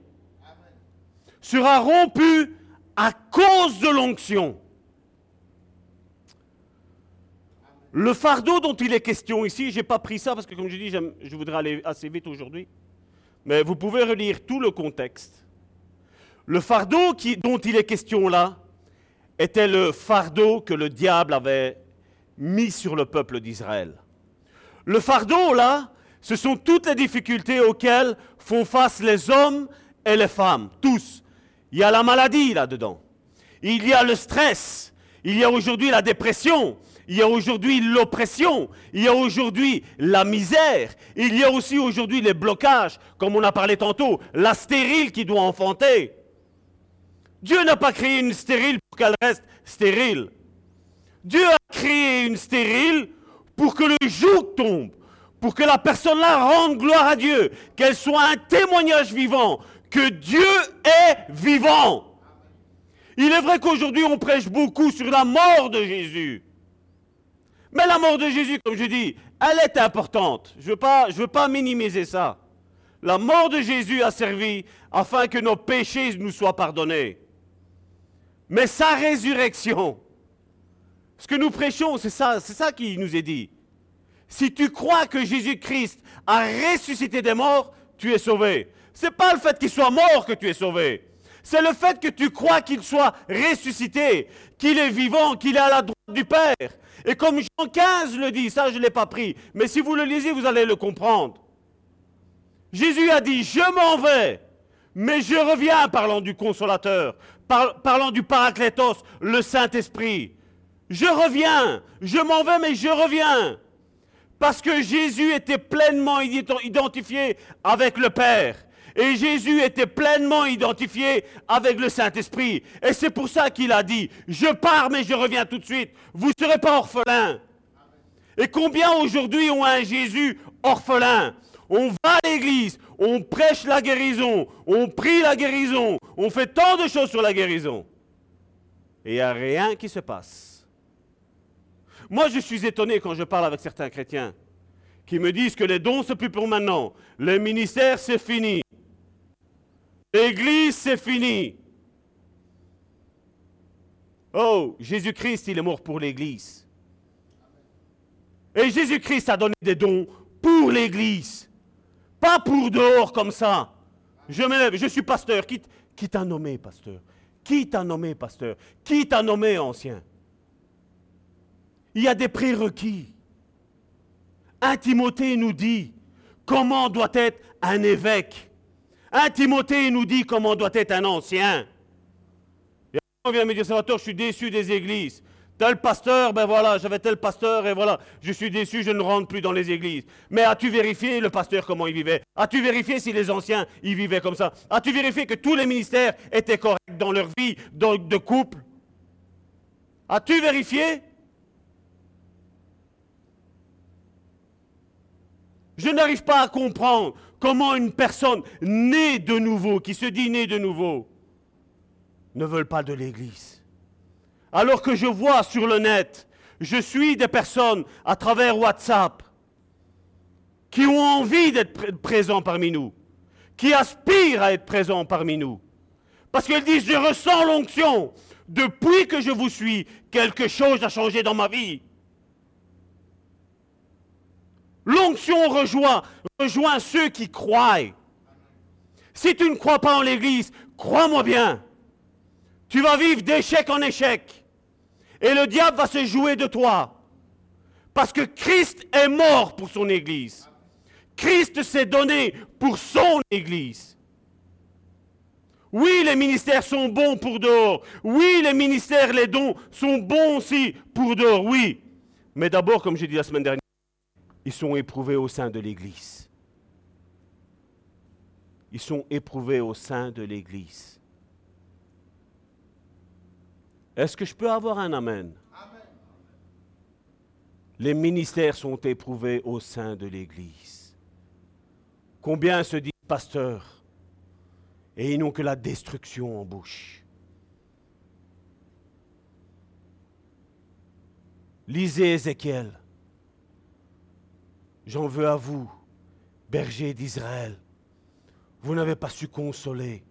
Sera rompu à cause de l'onction. Le fardeau dont il est question ici, je n'ai pas pris ça parce que comme je dis, je voudrais aller assez vite aujourd'hui. Mais vous pouvez relire tout le contexte. Le fardeau dont il est question là était le fardeau que le diable avait mis sur le peuple d'Israël. Le fardeau là, ce sont toutes les difficultés auxquelles font face les hommes et les femmes, tous. Il y a la maladie là-dedans. Il y a le stress. Il y a aujourd'hui la dépression. Il y a aujourd'hui l'oppression, il y a aujourd'hui la misère, il y a aussi aujourd'hui les blocages, comme on a parlé tantôt, la stérile qui doit enfanter. Dieu n'a pas créé une stérile pour qu'elle reste stérile. Dieu a créé une stérile pour que le joug tombe, pour que la personne-là rende gloire à Dieu, qu'elle soit un témoignage vivant, que Dieu est vivant. Il est vrai qu'aujourd'hui on prêche beaucoup sur la mort de Jésus. Mais la mort de Jésus, comme je dis, elle est importante. Je ne veux, pas, minimiser ça. La mort de Jésus a servi afin que nos péchés nous soient pardonnés. Mais sa résurrection, ce que nous prêchons, c'est ça, c'est ça qui nous est dit. Si tu crois que Jésus-Christ a ressuscité des morts, tu es sauvé. C'est pas le fait qu'il soit mort que tu es sauvé. C'est le fait que tu crois qu'il soit ressuscité, qu'il est vivant, qu'il est à la droite du Père. Et comme Jean 15 le dit, ça je ne l'ai pas pris, mais si vous le lisez, vous allez le comprendre. Jésus a dit, je m'en vais, Mais je reviens parlant du consolateur, parlant du paraclétos, le Saint-Esprit. Je reviens, je m'en vais, mais je reviens. Parce que Jésus était pleinement identifié avec le Père. Et Jésus était pleinement identifié avec le Saint-Esprit. Et c'est pour ça qu'il a dit, je pars mais je reviens tout de suite. Vous ne serez pas orphelins. Et combien aujourd'hui ont un Jésus orphelin? On va à l'église, on prêche la guérison, on prie la guérison, on fait tant de choses sur la guérison. Et il n'y a rien qui se passe. Moi, je suis étonné quand je parle avec certains chrétiens qui me disent que les dons, c'est plus pour maintenant. Le ministère, c'est fini. L'église, c'est fini. Oh, Jésus-Christ, il est mort pour l'église. Et Jésus-Christ a donné des dons pour l'église. Pas pour dehors comme ça. Je m'élève, je suis pasteur. Qui, qui t'a nommé pasteur? Qui t'a nommé pasteur? Qui t'a nommé ancien? Il y a des prérequis. Un Timothée nous dit comment doit être un évêque? Un Timothée nous dit comment doit être un ancien. Et on vient me dire, Salvatore, je suis déçu des églises. Tel pasteur, ben voilà, j'avais tel pasteur et voilà, je suis déçu, je ne rentre plus dans les églises. Mais as-tu vérifié le pasteur comment il vivait? As-tu vérifié si les anciens y vivaient comme ça? As-tu vérifié que tous les ministères étaient corrects dans leur vie de couple? As-tu vérifié? Je n'arrive pas à comprendre comment une personne née de nouveau, qui se dit née de nouveau, ne veut pas de l'Église? Alors que je vois sur le net, je suis des personnes à travers WhatsApp qui ont envie d'être présents parmi nous, qui aspirent à être présents parmi nous. Parce qu'elles disent, je ressens l'onction. Depuis que je vous suis, quelque chose a changé dans ma vie. L'onction rejoint, rejoint ceux qui croient. Si tu ne crois pas en l'Église, crois-moi bien, tu vas vivre d'échec en échec. Et le diable va se jouer de toi. Parce que Christ est mort pour son Église. Christ s'est donné pour son Église. Oui, les ministères sont bons pour dehors. Oui, les ministères, les dons sont bons aussi pour dehors. Oui. Mais d'abord, comme j'ai dit la semaine dernière, ils sont éprouvés au sein de l'Église. Ils sont éprouvés au sein de l'Église. Est-ce que je peux avoir un Amen? Amen. Les ministères sont éprouvés au sein de l'Église. Combien se disent pasteurs et ils n'ont que la destruction en bouche? Lisez Ézéchiel. J'en veux à vous, berger d'Israël. Vous n'avez pas su consoler.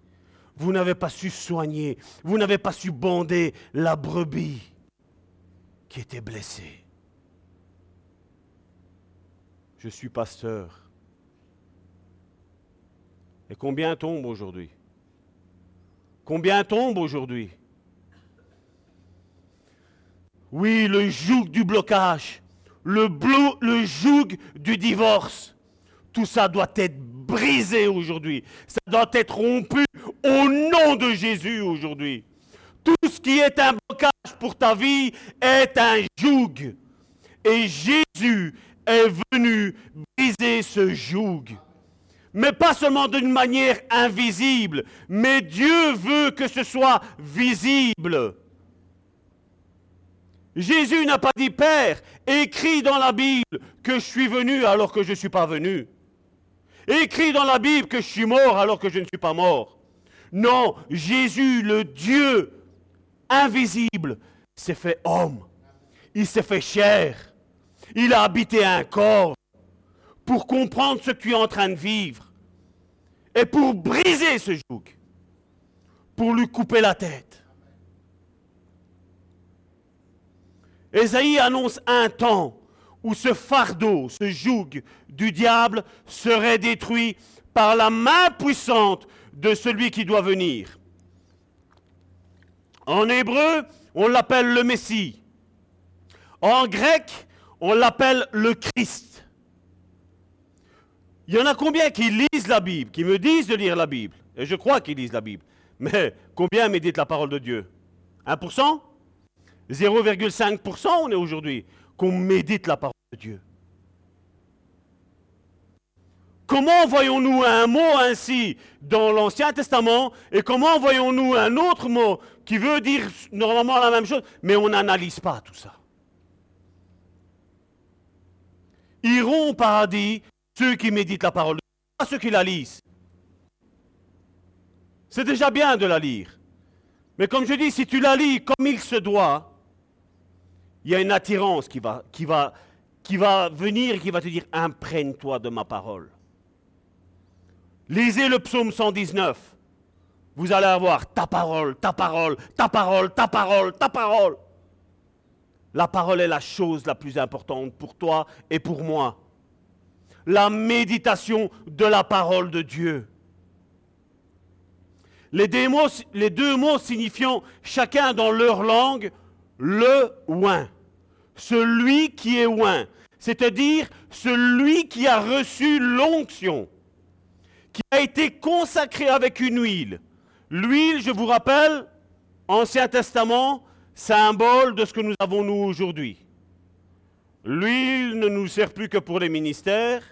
Vous n'avez pas su soigner. Vous n'avez pas su bander la brebis qui était blessée. Je suis pasteur. Et combien tombe aujourd'hui? Combien tombe aujourd'hui? Oui, le joug du blocage le, le joug du divorce. Tout ça doit être brisé aujourd'hui. Ça doit être rompu au nom de Jésus aujourd'hui. Tout ce qui est un blocage pour ta vie est un joug. Et Jésus est venu briser ce joug. Mais pas seulement d'une manière invisible, mais Dieu veut que ce soit visible. Jésus n'a pas dit, Père, écrit dans la Bible que je suis venu alors que je ne suis pas venu. Écrit dans la Bible que je suis mort alors que je ne suis pas mort. Non, Jésus, le Dieu invisible, s'est fait homme. Il s'est fait chair. Il a habité un corps pour comprendre ce que tu es en train de vivre. Et pour briser ce joug. Pour lui couper la tête. Ésaïe annonce un temps où ce fardeau, ce joug du diable serait détruit par la main puissante de celui qui doit venir. En hébreu, on l'appelle le Messie. En grec, on l'appelle le Christ. Il y en a combien qui lisent la Bible, qui me disent de lire la Bible? Et je crois qu'ils lisent la Bible. Mais combien méditent la parole de Dieu? 1% 0,5% on est aujourd'hui qu'on médite la parole de Dieu. Comment voyons-nous un mot ainsi dans l'Ancien Testament et comment voyons-nous un autre mot qui veut dire normalement la même chose, mais on n'analyse pas tout ça? Iront au paradis ceux qui méditent la parole de Dieu, pas ceux qui la lisent. C'est déjà bien de la lire. Mais comme je dis, si tu la lis comme il se doit, il y a une attirance qui va, venir et qui va te dire imprègne-toi de ma parole. Lisez le psaume 119. Vous allez avoir ta parole, ta parole, ta parole, ta parole, ta parole. La parole est la chose la plus importante pour toi et pour moi. La méditation de la parole de Dieu. Les deux mots, les deux mots signifiant chacun dans leur langue le oin. Celui qui est oin, c'est-à-dire celui qui a reçu l'onction qui a été consacré avec une huile. L'huile, je vous rappelle, Ancien Testament, symbole de ce que nous avons nous aujourd'hui. L'huile ne nous sert plus que pour les ministères,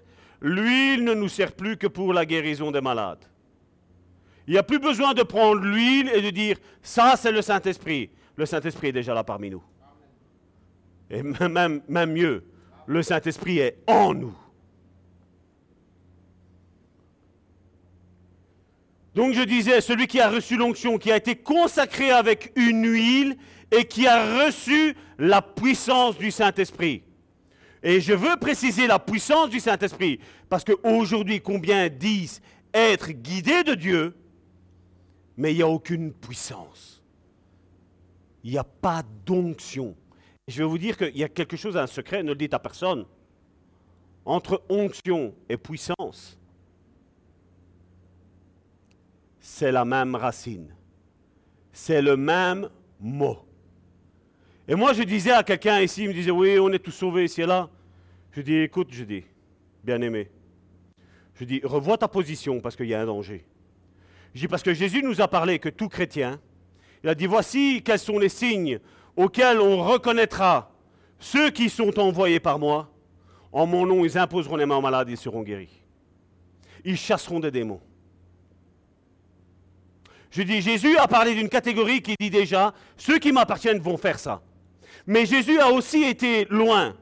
l'huile ne nous sert plus que pour la guérison des malades. Il n'y a plus besoin de prendre l'huile et de dire ça c'est le Saint-Esprit. Le Saint-Esprit est déjà là parmi nous. Et même, mieux, le Saint-Esprit est en nous. Donc je disais, celui qui a reçu l'onction, qui a été consacré avec une huile et qui a reçu la puissance du Saint-Esprit. Et je veux préciser la puissance du Saint-Esprit, parce qu'aujourd'hui, combien disent être guidés de Dieu, mais il n'y a aucune puissance. Il n'y a pas d'onction. Je vais vous dire qu'il y a quelque chose, un secret, ne le dites à personne. Entre onction et puissance, c'est la même racine. C'est le même mot. Et moi, je disais à quelqu'un ici, il me disait, oui, on est tous sauvés ici et là. Je dis, écoute, je dis, bien aimé, je dis, revois ta position parce qu'il y a un danger. Je dis, parce que Jésus nous a parlé que tout chrétien, il a dit, voici quels sont les signes auxquels on reconnaîtra ceux qui sont envoyés par moi. En mon nom, ils imposeront les mains malades, ils seront guéris. Ils chasseront des démons. Je dis, Jésus a parlé d'une catégorie qui dit déjà, ceux qui m'appartiennent vont faire ça. Mais Jésus a aussi été loin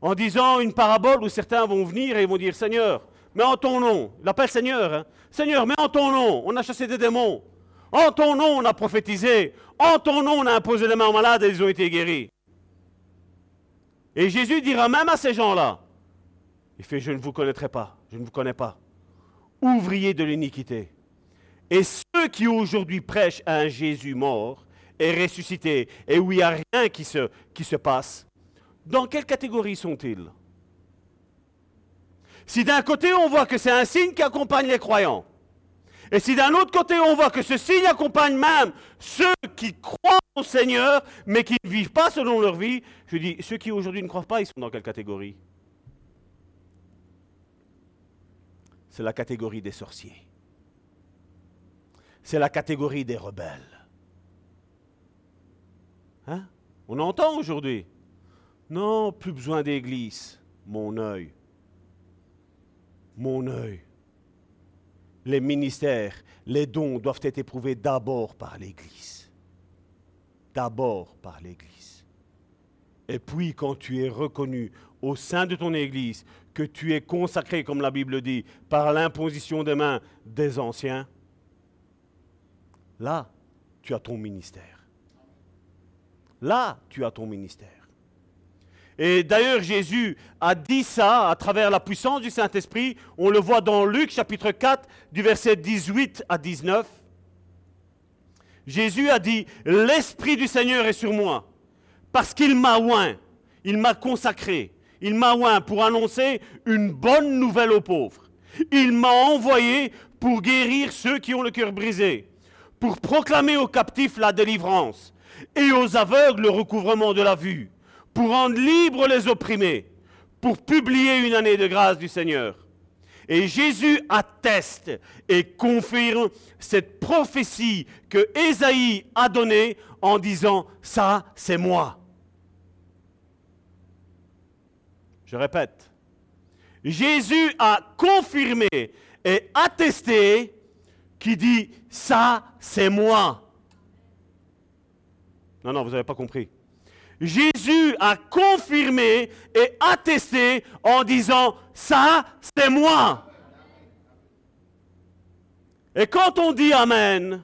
en disant une parabole où certains vont venir et vont dire, Seigneur, mais en ton nom, il appelle Seigneur, hein. Seigneur, mais en ton nom, on a chassé des démons. En ton nom, on a prophétisé. En ton nom, on a imposé les mains aux malades et ils ont été guéris. Et Jésus dira même à ces gens-là, il fait, je ne vous connaîtrai pas, je ne vous connais pas. Ouvrier de l'iniquité. Et ceux qui aujourd'hui prêchent un Jésus mort et ressuscité, et où il n'y a rien qui se, qui se passe, dans quelle catégorie sont-ils? Si d'un côté on voit que c'est un signe qui accompagne les croyants, et si d'un autre côté on voit que ce signe accompagne même ceux qui croient au Seigneur, mais qui ne vivent pas selon leur vie, je dis, ceux qui aujourd'hui ne croient pas, ils sont dans quelle catégorie? C'est la catégorie des sorciers c'est la catégorie des rebelles. Hein? On entend aujourd'hui. Non, plus besoin d'église. Mon œil. Mon œil. Les ministères, les dons doivent être éprouvés d'abord par l'église. D'abord par l'église. Et puis quand tu es reconnu au sein de ton église que tu es consacré, comme la Bible dit, par l'imposition des mains des anciens, Là, tu as ton ministère. Là, tu as ton ministère. Et d'ailleurs, Jésus a dit ça à travers la puissance du Saint-Esprit. On le voit dans Luc chapitre 4, du verset 18 à 19. Jésus a dit, l'Esprit du Seigneur est sur moi, parce qu'il m'a oint, il m'a consacré, il m'a oint pour annoncer une bonne nouvelle aux pauvres. Il m'a envoyé pour guérir ceux qui ont le cœur brisé, pour proclamer aux captifs la délivrance et aux aveugles le recouvrement de la vue, pour rendre libres les opprimés, pour publier une année de grâce du Seigneur. Et Jésus atteste et confirme cette prophétie que Ésaïe a donnée en disant, ça c'est moi. Je répète, Jésus a confirmé et attesté qui dit, ça c'est moi. Non, non, vous n'avez pas compris. Jésus a confirmé et attesté en disant, ça, c'est moi. Et quand on dit Amen,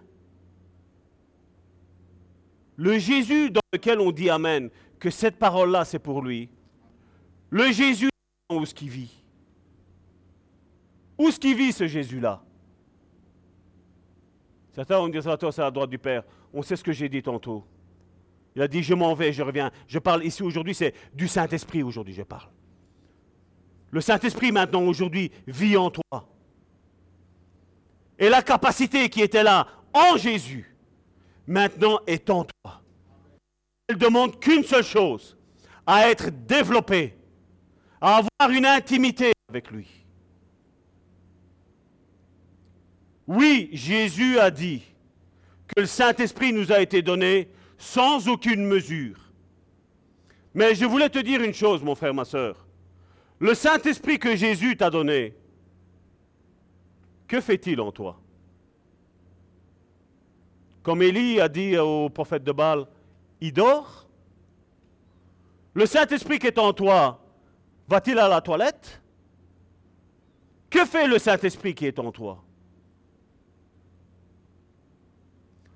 le Jésus dans lequel on dit Amen, que cette parole-là, c'est pour lui, le Jésus où est-ce qu'il vit? Où est-ce qu'il vit ce Jésus-là? Certains vont dire ça, c'est à la droite du Père. On sait ce que j'ai dit tantôt. Il a dit, je m'en vais, je reviens. Je parle ici aujourd'hui, c'est du Saint-Esprit aujourd'hui, je parle. Le Saint-Esprit maintenant, aujourd'hui, vit en toi. Et la capacité qui était là en Jésus, maintenant est en toi. Elle demande qu'une seule chose, à être développée, à avoir une intimité avec lui. Oui, Jésus a dit que le Saint-Esprit nous a été donné sans aucune mesure. Mais je voulais te dire une chose, mon frère, ma soeur. Le Saint-Esprit que Jésus t'a donné, que fait-il en toi? Comme Élie a dit au prophète de Baal, il dort? Le Saint-Esprit qui est en toi, va-t-il à la toilette? Que fait le Saint-Esprit qui est en toi?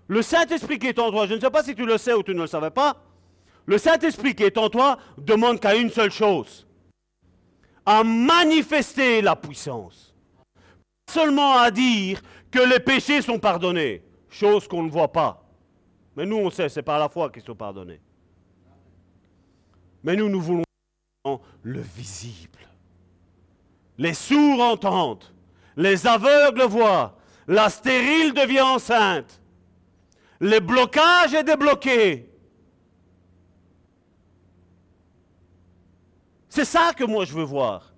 Le Saint-Esprit qui est en toi, je ne sais pas si tu le sais ou tu ne le savais pas, le Saint-Esprit qui est en toi demande qu'à une seule chose, à manifester la puissance. Pas seulement à dire que les péchés sont pardonnés, chose qu'on ne voit pas. Mais nous, on sait, c'est par la foi qu'ils sont pardonnés. Mais nous, nous voulons le visible. Les sourds entendent, les aveugles voient, la stérile devient enceinte, le blocage est débloqué. C'est ça que moi je veux voir.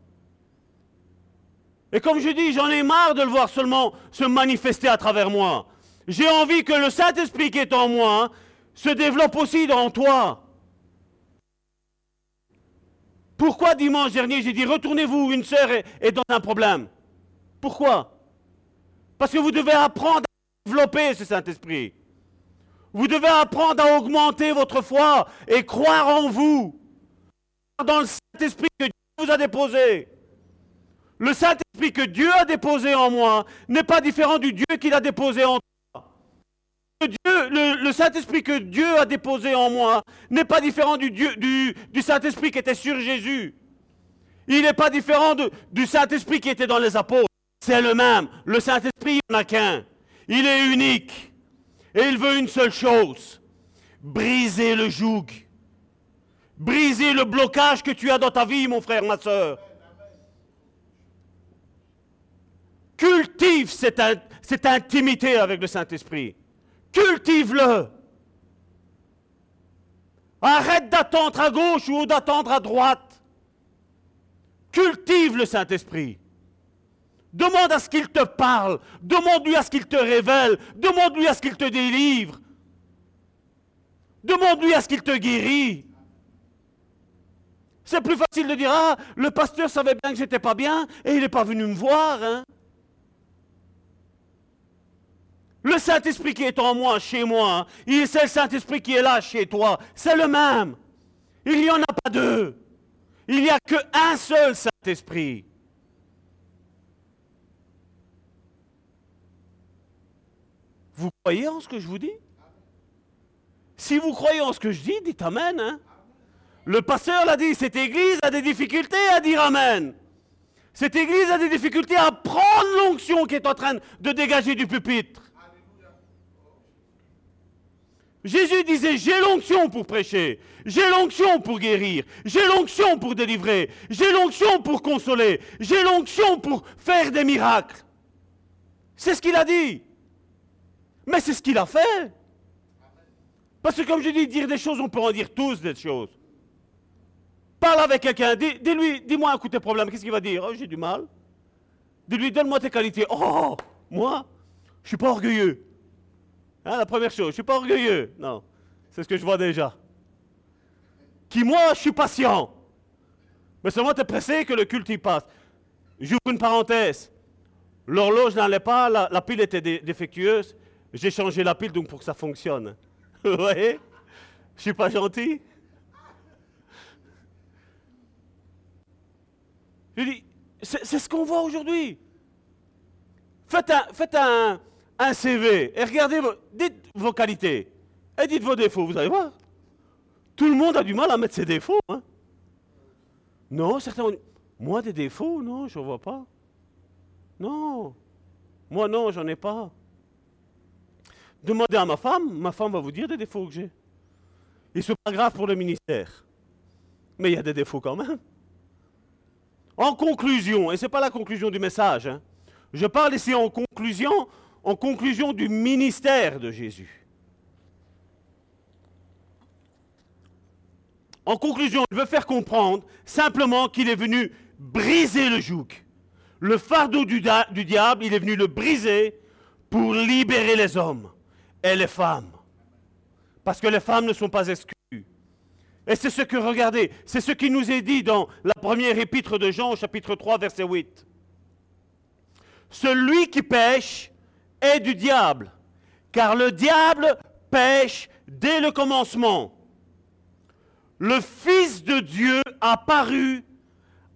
Et comme je dis, j'en ai marre de le voir seulement se manifester à travers moi. J'ai envie que le Saint-Esprit qui est en moi se développe aussi dans toi. Pourquoi dimanche dernier j'ai dit retournez-vous, une sœur est, dans un problème? Pourquoi? Parce que vous devez apprendre à développer ce Saint-Esprit. Vous devez apprendre à augmenter votre foi et croire en vous. Dans le Saint-Esprit que Dieu vous a déposé. Le Saint-Esprit que Dieu a déposé en moi n'est pas différent du Dieu qu'il a déposé en toi. Le, Saint-Esprit que Dieu a déposé en moi n'est pas différent du, du, Saint-Esprit qui était sur Jésus. Il n'est pas différent du Saint-Esprit qui était dans les apôtres. C'est le même. Le Saint-Esprit, il qu'un. Il est unique. Et il veut une seule chose, briser le joug. Briser le blocage que tu as dans ta vie, mon frère, ma soeur. Cultive cette, cette intimité avec le Saint-Esprit. Cultive-le. Arrête d'attendre à gauche ou d'attendre à droite. Cultive le Saint-Esprit. Demande à ce qu'il te parle. Demande-lui à ce qu'il te révèle. Demande-lui à ce qu'il te délivre. Demande-lui à ce qu'il te guérit. C'est plus facile de dire, ah, le pasteur savait bien que j'étais pas bien et il n'est pas venu me voir. Hein. Le Saint-Esprit qui est en moi, chez moi, il c'est le Saint-Esprit qui est là chez toi. C'est le même. Il n'y en a pas deux. Il n'y a qu'un seul Saint-Esprit. Vous croyez en ce que je vous dis? Si vous croyez en ce que je dis, dites Amen. Hein? Le pasteur l'a dit, cette église a des difficultés à dire Amen. Cette église a des difficultés à prendre l'onction qui est en train de dégager du pupitre. Jésus disait, j'ai l'onction pour prêcher, j'ai l'onction pour guérir, j'ai l'onction pour délivrer, j'ai l'onction pour consoler, j'ai l'onction pour faire des miracles. C'est ce qu'il a dit. Mais c'est ce qu'il a fait. Parce que comme je dis, dire des choses, on peut en dire tous des choses. Parle avec quelqu'un, dis-lui, dis, moi un coup tes problèmes, qu'est-ce qu'il va dire? Oh, J'ai du mal. Dis-lui, donne-moi tes qualités. Oh, moi, je suis pas orgueilleux. Hein, la première chose, je suis pas orgueilleux. Non, c'est ce que je vois déjà. Qui, moi, je suis patient. Mais seulement es pressé que le culte y passe. J'ouvre une parenthèse. L'horloge n'allait pas, la, pile était défectueuse. J'ai changé la pile donc pour que ça fonctionne. <laughs> Vous voyez? Je suis pas gentil Je dis, c'est ce qu'on voit aujourd'hui. Faites un, faites un, un CV et regardez, dites vos qualités et dites vos défauts, vous allez voir. Tout le monde a du mal à mettre ses défauts. Hein. Non, certains Moi, des défauts, non, je ne vois pas. Non. Moi, non, j'en ai pas. Demandez à ma femme, ma femme va vous dire des défauts que j'ai. Ils ne sont pas graves pour le ministère. Mais il y a des défauts quand même. En conclusion, et ce n'est pas la conclusion du message, hein, je parle ici en conclusion, en conclusion du ministère de Jésus. En conclusion, je veux faire comprendre simplement qu'il est venu briser le joug. Le fardeau du, diable, il est venu le briser pour libérer les hommes et les femmes. Parce que les femmes ne sont pas exclues. Et c'est ce que, regardez, c'est ce qui nous est dit dans la première épître de Jean, chapitre 3, verset 8. Celui qui pêche est du diable, car le diable pêche dès le commencement. Le Fils de Dieu a paru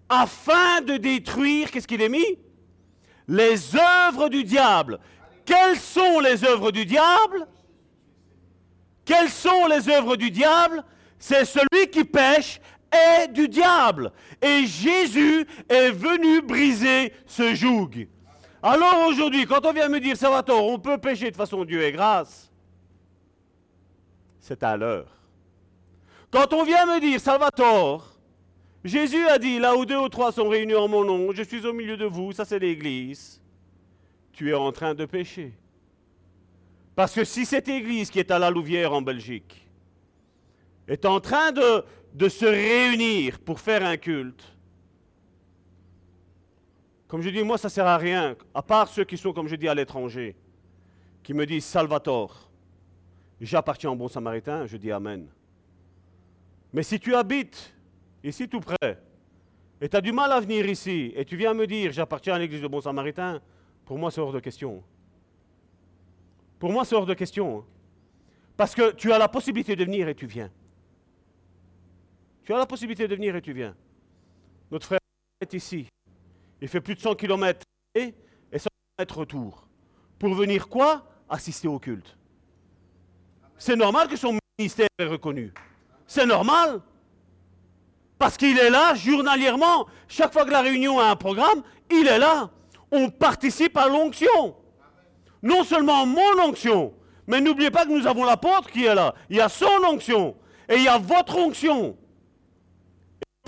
afin de détruire, qu'est-ce qu'il est mis? Les œuvres du diable. Quelles sont les œuvres du diable? Quelles sont les œuvres du diable? C'est celui qui pêche est du diable. Et Jésus est venu briser ce joug. Alors aujourd'hui, quand on vient me dire, Salvatore, on peut pécher de façon Dieu et grâce, c'est à l'heure. Quand on vient me dire, Salvatore, Jésus a dit, là où deux ou trois sont réunis en mon nom, je suis au milieu de vous, ça c'est l'Église, tu es en train de pécher. Parce que si cette Église qui est à la Louvière en Belgique est en train de, se réunir pour faire un culte, comme je dis, moi, ça ne sert à rien, à part ceux qui sont, comme je dis, à l'étranger, qui me disent Salvatore, j'appartiens au bon samaritain, je dis Amen. Mais si tu habites ici tout près, et tu as du mal à venir ici, et tu viens me dire j'appartiens à l'église du bon samaritain, pour moi c'est hors de question. Pour moi c'est hors de question. Parce que tu as la possibilité de venir et tu viens. Tu as la possibilité de venir et tu viens. Notre frère est ici. Il fait plus de 100 km et 100 km retour. Pour venir quoi? Assister au culte. C'est normal que son ministère est reconnu. C'est normal. Parce qu'il est là journalièrement. Chaque fois que la réunion a un programme, il est là. On participe à l'onction. Non seulement mon onction, mais n'oubliez pas que nous avons l'apôtre qui est là. Il y a son onction. Et il y a votre onction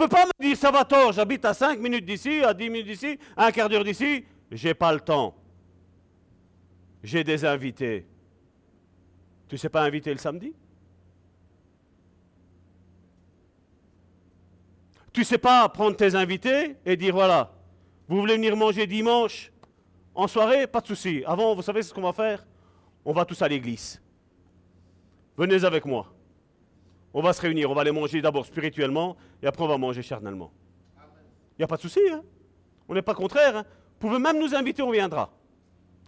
ne peux pas me dire, ça va tort, j'habite à 5 minutes d'ici, à 10 minutes d'ici, à un quart d'heure d'ici. J'ai pas le temps. J'ai des invités. Tu sais pas inviter le samedi? Tu sais pas prendre tes invités et dire voilà, vous voulez venir manger dimanche en soirée? Pas de souci. Avant, vous savez ce qu'on va faire? On va tous à l'église. Venez avec moi. On va se réunir, on va aller manger d'abord spirituellement et après on va manger charnellement. Il n'y a pas de souci, hein? On n'est pas contraire. Hein? Vous pouvez même nous inviter, on viendra.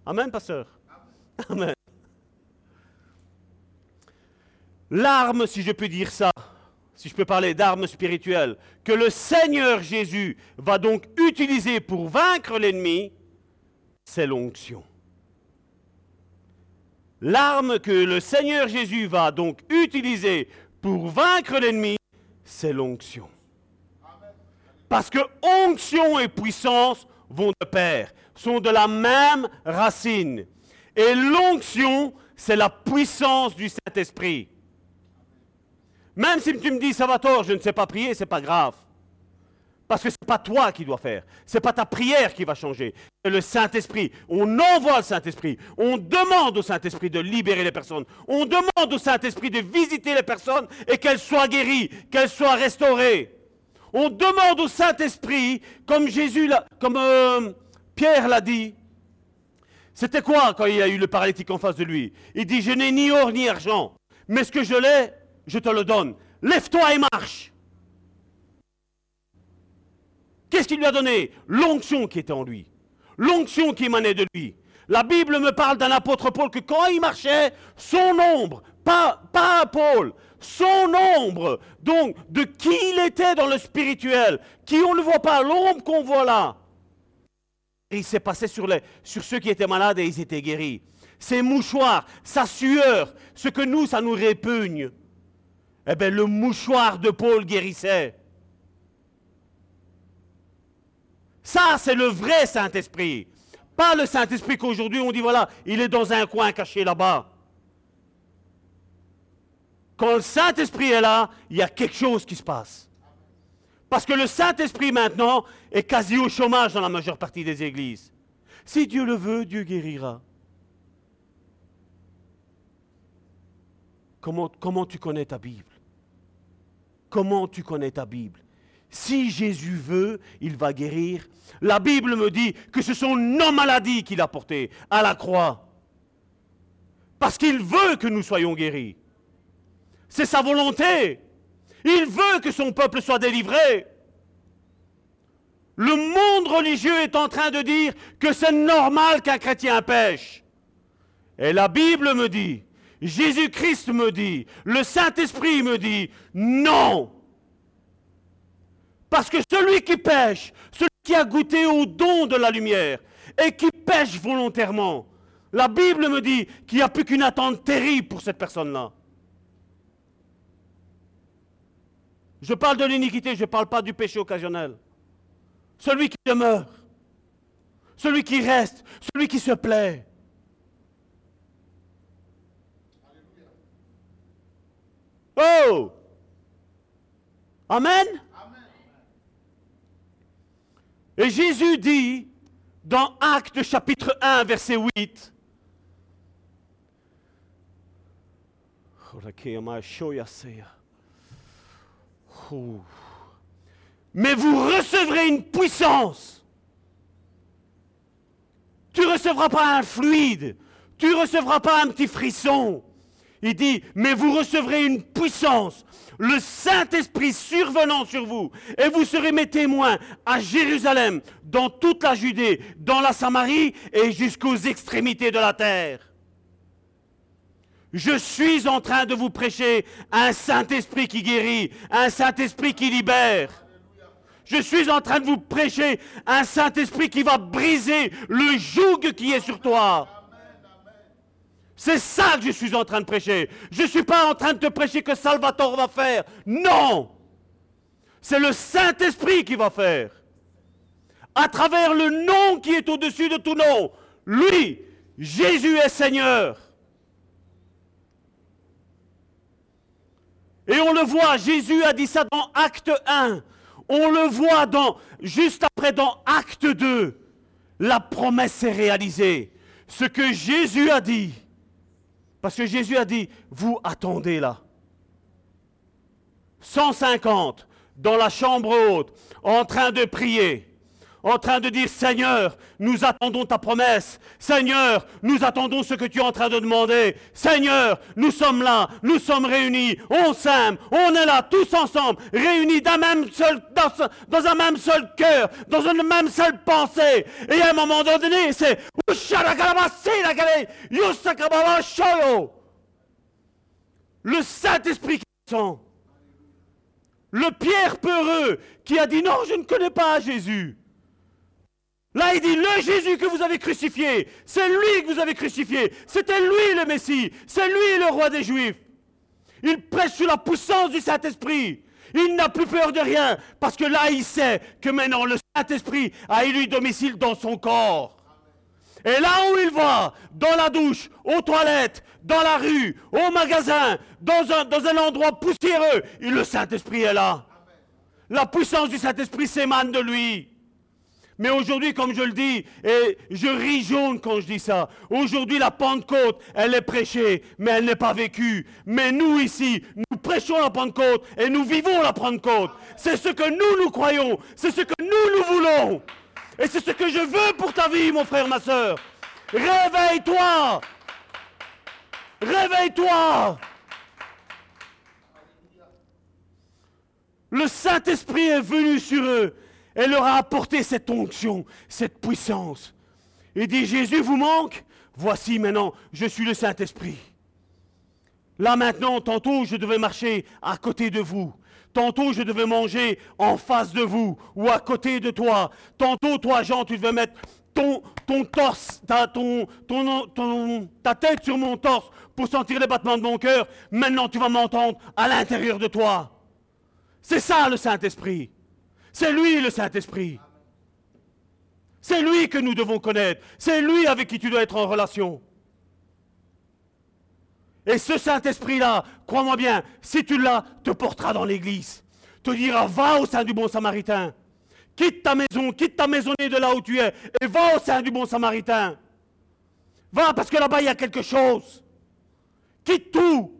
Amen, pasteur. Amen. L'arme, si je peux dire ça, si je peux parler d'arme spirituelle, que le Seigneur Jésus va donc utiliser pour vaincre l'ennemi, c'est l'onction. L'arme que le Seigneur Jésus va donc utiliser pour vaincre l'ennemi, c'est l'onction. Parce que onction et puissance vont de pair, sont de la même racine. Et l'onction, c'est la puissance du Saint-Esprit. Même si tu me dis, Salvatore, je ne sais pas prier, c'est pas grave. Parce que ce n'est pas toi qui dois faire. Ce n'est pas ta prière qui va changer. C'est le Saint-Esprit. On envoie le Saint-Esprit. On demande au Saint-Esprit de libérer les personnes. On demande au Saint-Esprit de visiter les personnes et qu'elles soient guéries, qu'elles soient restaurées. On demande au Saint-Esprit, comme Jésus, comme, euh, Pierre l'a dit. C'était quoi quand il a eu le paralytique en face de lui? Il dit, je n'ai ni or ni argent, mais ce que je l'ai, je te le donne. Lève-toi et marche. Qu'est-ce qu'il lui a donné? L'onction qui était en lui. L'onction qui émanait de lui. La Bible me parle d'un apôtre Paul que quand il marchait, son ombre, pas, pas Paul, son ombre, donc de qui il était dans le spirituel, qui on ne voit pas, l'ombre qu'on voit là. Il s'est passé sur, sur ceux qui étaient malades et ils étaient guéris. Ses mouchoirs, sa sueur, ce que nous, ça nous répugne. Eh bien, le mouchoir de Paul guérissait. Ça, c'est le vrai Saint-Esprit. Pas le Saint-Esprit qu'aujourd'hui on dit, voilà, il est dans un coin caché là-bas. Quand le Saint-Esprit est là, il y a quelque chose qui se passe. Parce que le Saint-Esprit maintenant est quasi au chômage dans la majeure partie des églises. Si Dieu le veut, Dieu guérira. Comment, tu connais ta Bible? Comment tu connais ta Bible? Si Jésus veut, il va guérir. La Bible me dit que ce sont nos maladies qu'il a portées à la croix. Parce qu'il veut que nous soyons guéris. C'est sa volonté. Il veut que son peuple soit délivré. Le monde religieux est en train de dire que c'est normal qu'un chrétien pêche. Et la Bible me dit, Jésus-Christ me dit, le Saint-Esprit me dit, non. Parce que celui qui pêche, celui qui a goûté au don de la lumière et qui pêche volontairement, la Bible me dit qu'il n'y a plus qu'une attente terrible pour cette personne-là. Je parle de l'iniquité, je ne parle pas du péché occasionnel. Celui qui demeure, celui qui reste, celui qui se plaît. Oh Amen? Et Jésus dit dans Actes chapitre 1 verset 8, mais vous recevrez une puissance. Tu ne recevras pas un fluide. Tu ne recevras pas un petit frisson. Il dit, mais vous recevrez une puissance, le Saint-Esprit survenant sur vous, et vous serez mes témoins à Jérusalem, dans toute la Judée, dans la Samarie et jusqu'aux extrémités de la terre. Je suis en train de vous prêcher un Saint-Esprit qui guérit, un Saint-Esprit qui libère. Je suis en train de vous prêcher un Saint-Esprit qui va briser le joug qui est sur toi. C'est ça que je suis en train de prêcher. Je ne suis pas en train de te prêcher que Salvatore va faire. Non. C'est le Saint-Esprit qui va faire. À travers le nom qui est au-dessus de tout nom. Lui, Jésus est Seigneur. Et on le voit, Jésus a dit ça dans Acte 1. On le voit dans, juste après dans Acte 2. La promesse est réalisée. Ce que Jésus a dit. Parce que Jésus a dit, vous attendez là. 150 dans la chambre haute, en train de prier en train de dire, Seigneur, nous attendons ta promesse. Seigneur, nous attendons ce que tu es en train de demander. Seigneur, nous sommes là, nous sommes réunis, on s'aime, on est là tous ensemble, réunis seul, dans, un même seul cœur, dans une même seule pensée. Et à un moment donné, c'est le Saint-Esprit qui descend. Le Pierre peureux qui a dit non, je ne connais pas Jésus. Là, il dit, le Jésus que vous avez crucifié, c'est lui que vous avez crucifié. C'était lui le Messie. C'est lui le roi des Juifs. Il prêche sous la puissance du Saint-Esprit. Il n'a plus peur de rien. Parce que là, il sait que maintenant, le Saint-Esprit a élu domicile dans son corps. Et là où il va, dans la douche, aux toilettes, dans la rue, au magasin, dans un, dans un endroit poussiéreux, le Saint-Esprit est là. La puissance du Saint-Esprit s'émane de lui. Mais aujourd'hui, comme je le dis, et je ris jaune quand je dis ça, aujourd'hui la Pentecôte, elle est prêchée, mais elle n'est pas vécue. Mais nous ici, nous prêchons la Pentecôte et nous vivons la Pentecôte. C'est ce que nous, nous croyons. C'est ce que nous, nous voulons. Et c'est ce que je veux pour ta vie, mon frère, ma soeur. Réveille-toi. Réveille-toi. Le Saint-Esprit est venu sur eux et leur a apporté cette onction, cette puissance. Il dit, Jésus vous manque Voici maintenant, je suis le Saint-Esprit. Là maintenant, tantôt je devais marcher à côté de vous. Tantôt je devais manger en face de vous ou à côté de toi. Tantôt, toi, Jean, tu devais mettre ton, torse, ta, ta tête sur mon torse pour sentir les battements de mon cœur. Maintenant, tu vas m'entendre à l'intérieur de toi. C'est ça le Saint-Esprit. C'est lui le Saint-Esprit. C'est lui que nous devons connaître. C'est lui avec qui tu dois être en relation. Et ce Saint-Esprit-là, crois-moi bien, si tu l'as, te portera dans l'église. Te dira, va au sein du bon samaritain. Quitte ta maison, quitte ta maisonnée de là où tu es, et va au sein du bon samaritain. Va parce que là-bas, il y a quelque chose. Quitte tout.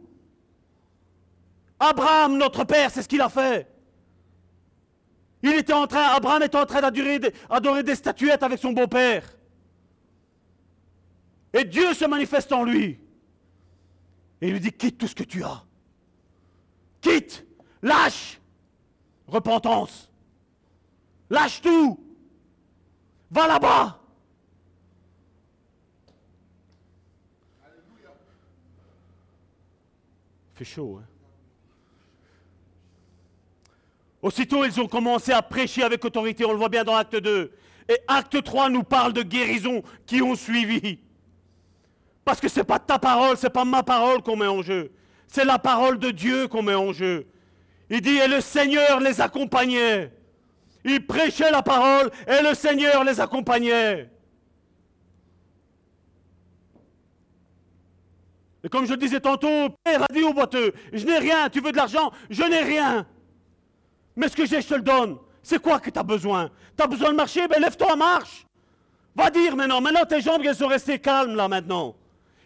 Abraham, notre père, c'est ce qu'il a fait. Il était en train, Abraham était en train d'adorer des, statuettes avec son beau-père. Et Dieu se manifeste en lui. Et il lui dit, quitte tout ce que tu as. Quitte, lâche, repentance. Lâche tout. Va là-bas. Fait chaud, hein Aussitôt, ils ont commencé à prêcher avec autorité, on le voit bien dans Acte 2. Et Acte 3 nous parle de guérisons qui ont suivi. Parce que ce n'est pas ta parole, ce n'est pas ma parole qu'on met en jeu. C'est la parole de Dieu qu'on met en jeu. Il dit, et le Seigneur les accompagnait. Ils prêchaient la parole et le Seigneur les accompagnait. Et comme je disais tantôt, Père a dit au boiteux, je n'ai rien, tu veux de l'argent, je n'ai rien. Mais ce que j'ai, je te le donne. C'est quoi que tu as besoin? Tu as besoin de marcher? Ben lève-toi, marche. Va dire maintenant. Maintenant, tes jambes, elles sont restées calmes là maintenant.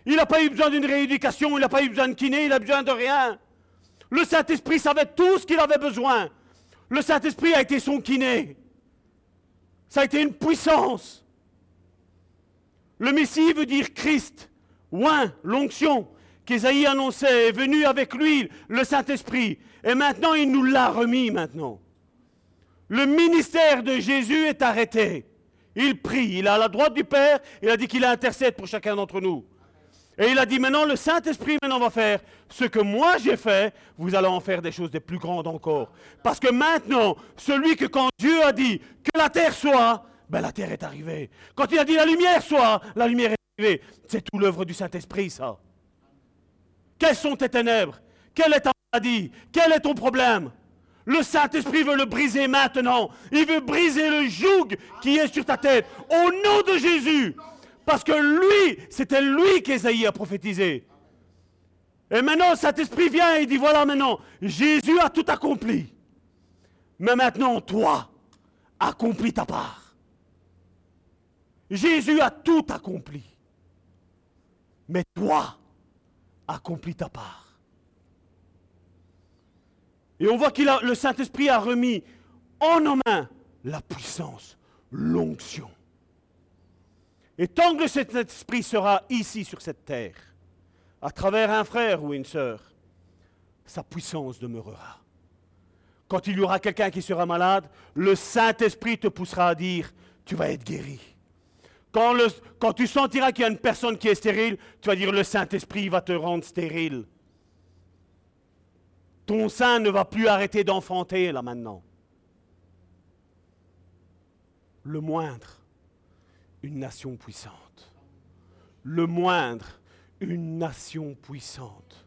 Il n'a pas eu besoin d'une rééducation, il n'a pas eu besoin de kiné, il a besoin de rien. Le Saint-Esprit savait tout ce qu'il avait besoin. Le Saint-Esprit a été son kiné. Ça a été une puissance. Le Messie veut dire Christ, oin, l'onction qu'Ésaïe annonçait est venu avec lui, le Saint-Esprit. Et maintenant, il nous l'a remis maintenant. Le ministère de Jésus est arrêté. Il prie, il est à la droite du Père, il a dit qu'il intercède pour chacun d'entre nous. Et il a dit maintenant, le Saint-Esprit maintenant va faire ce que moi j'ai fait, vous allez en faire des choses des plus grandes encore. Parce que maintenant, celui que quand Dieu a dit que la terre soit, ben la terre est arrivée. Quand il a dit la lumière soit, la lumière est arrivée. C'est tout l'œuvre du Saint-Esprit, ça. Quelles sont tes ténèbres? Quelle est ta maladie Quel est ton problème? Le Saint-Esprit veut le briser maintenant. Il veut briser le joug qui est sur ta tête. Au nom de Jésus. Parce que lui, c'était lui qu'Ésaïe a prophétisé. Et maintenant, Saint-Esprit vient et dit, voilà maintenant, Jésus a tout accompli. Mais maintenant, toi, accomplis ta part. Jésus a tout accompli. Mais toi, accomplis ta part. Et on voit que le Saint-Esprit a remis en nos mains la puissance, l'onction. Et tant que le Saint-Esprit sera ici sur cette terre, à travers un frère ou une sœur, sa puissance demeurera. Quand il y aura quelqu'un qui sera malade, le Saint-Esprit te poussera à dire, tu vas être guéri. Quand, tu sentiras qu'il y a une personne qui est stérile, tu vas dire le Saint-Esprit va te rendre stérile. Ton sein ne va plus arrêter d'enfanter là maintenant. Le moindre, une nation puissante. Le moindre, une nation puissante.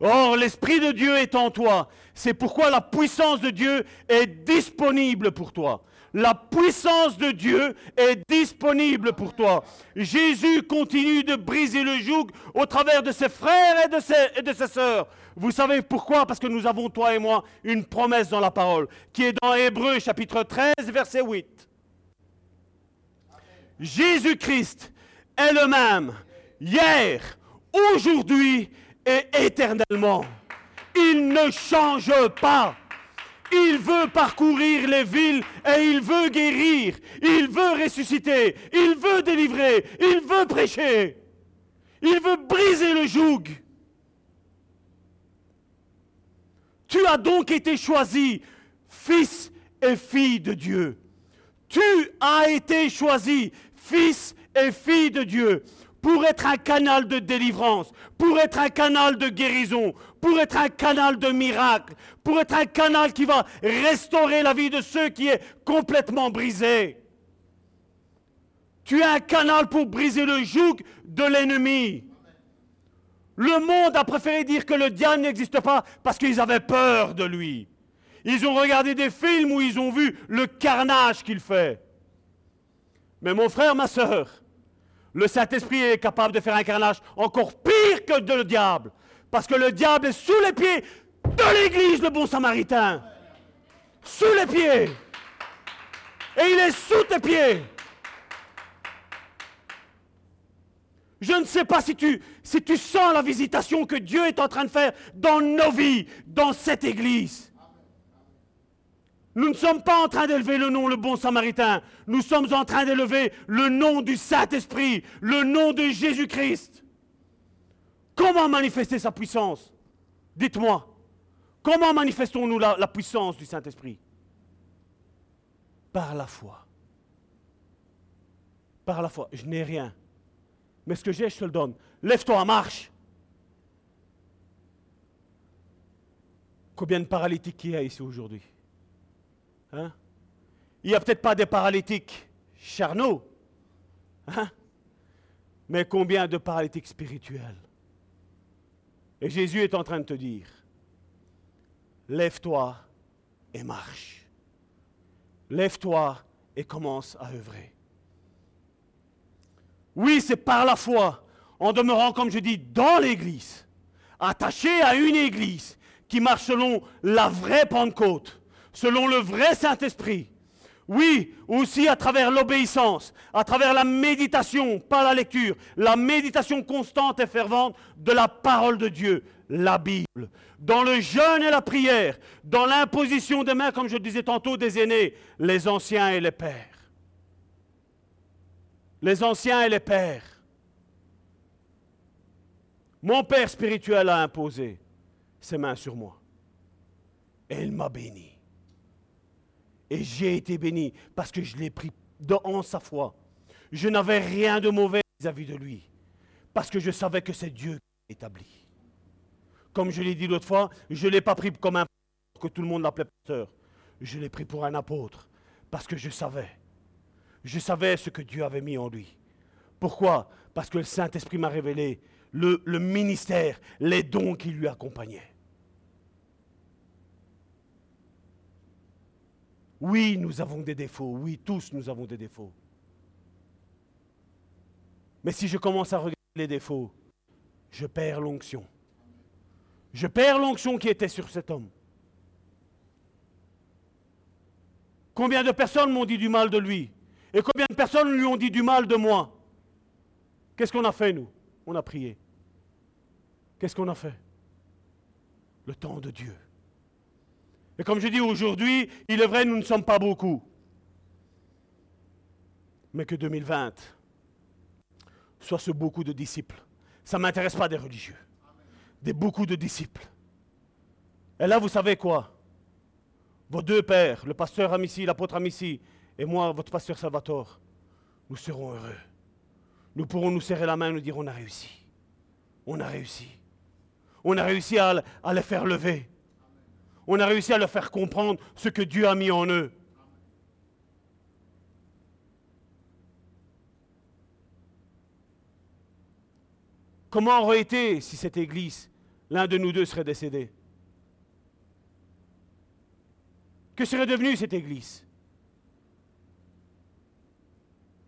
Or, l'Esprit de Dieu est en toi. C'est pourquoi la puissance de Dieu est disponible pour toi. La puissance de Dieu est disponible pour toi. Jésus continue de briser le joug au travers de ses frères et de ses, et de ses sœurs. Vous savez pourquoi? Parce que nous avons, toi et moi, une promesse dans la parole, qui est dans Hébreu chapitre 13, verset 8. Jésus-Christ est le même hier, aujourd'hui et éternellement. Il ne change pas. Il veut parcourir les villes et il veut guérir. Il veut ressusciter. Il veut délivrer. Il veut prêcher. Il veut briser le joug. Tu as donc été choisi, fils et fille de Dieu. Tu as été choisi, fils et fille de Dieu, pour être un canal de délivrance, pour être un canal de guérison, pour être un canal de miracle, pour être un canal qui va restaurer la vie de ceux qui est complètement brisé. Tu es un canal pour briser le joug de l'ennemi. Le monde a préféré dire que le diable n'existe pas parce qu'ils avaient peur de lui. Ils ont regardé des films où ils ont vu le carnage qu'il fait. Mais mon frère, ma soeur, le Saint-Esprit est capable de faire un carnage encore pire que le diable. Parce que le diable est sous les pieds de l'Église, le bon samaritain. Sous les pieds. Et il est sous tes pieds. Je ne sais pas si tu, si tu sens la visitation que Dieu est en train de faire dans nos vies, dans cette Église. Nous ne sommes pas en train d'élever le nom le bon samaritain. Nous sommes en train d'élever le nom du Saint-Esprit, le nom de Jésus-Christ. Comment manifester sa puissance? Dites-moi. Comment manifestons-nous la, la puissance du Saint-Esprit? Par la foi. Par la foi. Je n'ai rien. Mais ce que j'ai, je te le donne. Lève-toi, marche. Combien de paralytiques il y a ici aujourd'hui? Hein? Il n'y a peut-être pas des paralytiques charnaux, hein? mais combien de paralytiques spirituels? Et Jésus est en train de te dire, lève-toi et marche. Lève-toi et commence à œuvrer. Oui, c'est par la foi, en demeurant, comme je dis, dans l'Église, attaché à une Église qui marche selon la vraie Pentecôte selon le vrai Saint-Esprit. Oui, aussi à travers l'obéissance, à travers la méditation, pas la lecture, la méditation constante et fervente de la parole de Dieu, la Bible, dans le jeûne et la prière, dans l'imposition des mains, comme je disais tantôt, des aînés, les anciens et les pères. Les anciens et les pères. Mon Père spirituel a imposé ses mains sur moi. Et il m'a béni. Et j'ai été béni parce que je l'ai pris en sa foi. Je n'avais rien de mauvais vis-à-vis de lui. Parce que je savais que c'est Dieu qui établi. Comme je l'ai dit l'autre fois, je ne l'ai pas pris comme un que tout le monde l'appelait pasteur. Je l'ai pris pour un apôtre. Parce que je savais. Je savais ce que Dieu avait mis en lui. Pourquoi? Parce que le Saint-Esprit m'a révélé le, ministère, les dons qui lui accompagnaient. Oui, nous avons des défauts. Oui, tous nous avons des défauts. Mais si je commence à regarder les défauts, je perds l'onction. Je perds l'onction qui était sur cet homme. Combien de personnes m'ont dit du mal de lui? Et combien de personnes lui ont dit du mal de moi? Qu'est-ce qu'on a fait, nous? On a prié. Qu'est-ce qu'on a fait? Le temps de Dieu. Et comme je dis aujourd'hui, il est vrai, nous ne sommes pas beaucoup. Mais que 2020 soit ce beaucoup de disciples. Ça ne m'intéresse pas des religieux. Des beaucoup de disciples. Et là, vous savez quoi? Vos deux pères, le pasteur Amici, l'apôtre Amici, et moi, votre pasteur Salvatore, nous serons heureux. Nous pourrons nous serrer la main et nous dire on a réussi. On a réussi. On a réussi à, les faire lever. On a réussi à leur faire comprendre ce que Dieu a mis en eux. Comment aurait été si cette église, l'un de nous deux serait décédé? Que serait devenue cette église?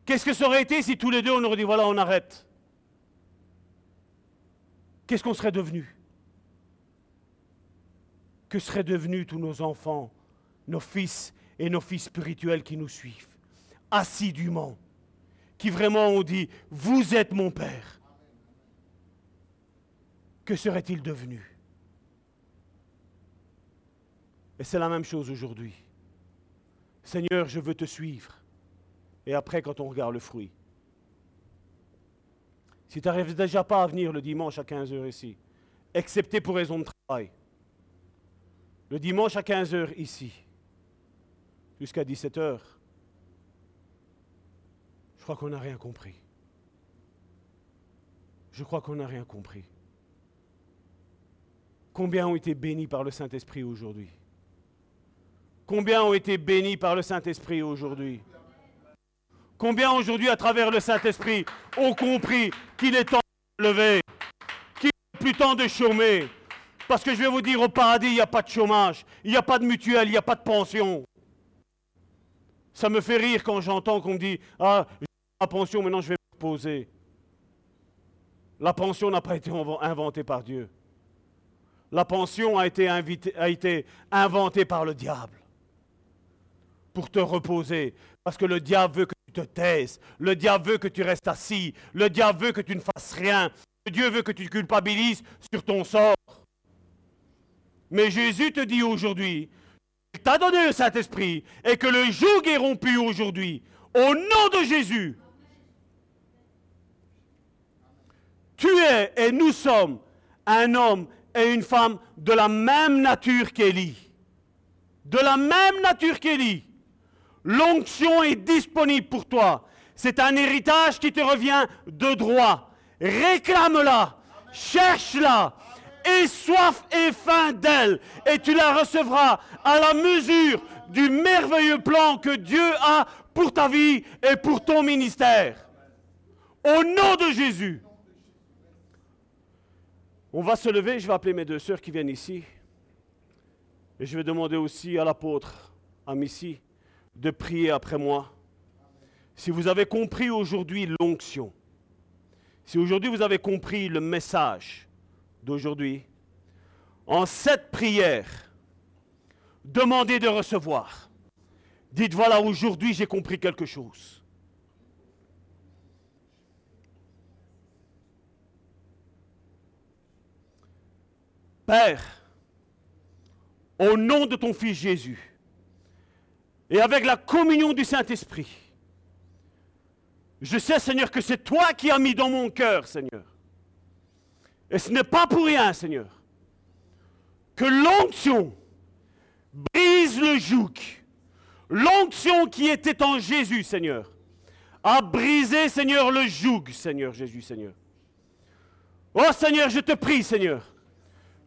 Qu'est-ce que ça aurait été si tous les deux on aurait dit voilà on arrête? Qu'est-ce qu'on serait devenu? Que seraient devenus tous nos enfants, nos fils et nos fils spirituels qui nous suivent, assidûment, qui vraiment ont dit, vous êtes mon Père. Que seraient-ils devenus? Et c'est la même chose aujourd'hui. Seigneur, je veux te suivre. Et après, quand on regarde le fruit. Si tu n'arrives déjà pas à venir le dimanche à 15h ici, excepté pour raison de travail, le dimanche à 15h ici, jusqu'à 17h, je crois qu'on n'a rien compris. Je crois qu'on n'a rien compris. Combien ont été bénis par le Saint-Esprit aujourd'hui? Combien ont été bénis par le Saint-Esprit aujourd'hui? Combien aujourd'hui, à travers le Saint-Esprit, ont compris qu'il est temps de lever, qu'il n'est plus temps de chômer? Parce que je vais vous dire, au paradis, il n'y a pas de chômage, il n'y a pas de mutuelle, il n'y a pas de pension. Ça me fait rire quand j'entends qu'on me dit, ah, j'ai ma pension, maintenant je vais me reposer. La pension n'a pas été inventée par Dieu. La pension a été, inventée par le diable pour te reposer. Parce que le diable veut que tu te taises. Le diable veut que tu restes assis. Le diable veut que tu ne fasses rien. Dieu veut que tu culpabilises sur ton sort. Mais Jésus te dit aujourd'hui, il t'a donné le Saint-Esprit et que le joug est rompu aujourd'hui. Au nom de Jésus. Tu es et nous sommes un homme et une femme de la même nature qu'Élie. De la même nature qu'Élie. L'onction est disponible pour toi. C'est un héritage qui te revient de droit. Réclame-la, cherche-la, aie soif et faim d'elle, et tu la recevras à la mesure du merveilleux plan que Dieu a pour ta vie et pour ton ministère. Au nom de Jésus. On va se lever, je vais appeler mes deux sœurs qui viennent ici. Et je vais demander aussi à l'apôtre, à de prier après moi. Si vous avez compris aujourd'hui l'onction, si aujourd'hui vous avez compris le message d'aujourd'hui, en cette prière, demandez de recevoir. Dites voilà, aujourd'hui j'ai compris quelque chose. Père, au nom de ton Fils Jésus, et avec la communion du Saint-Esprit. Je sais, Seigneur, que c'est toi qui as mis dans mon cœur, Seigneur. Et ce n'est pas pour rien, Seigneur, que l'onction brise le joug. L'onction qui était en Jésus, Seigneur, a brisé, Seigneur, le joug, Seigneur Jésus, Seigneur. Oh Seigneur, je te prie, Seigneur,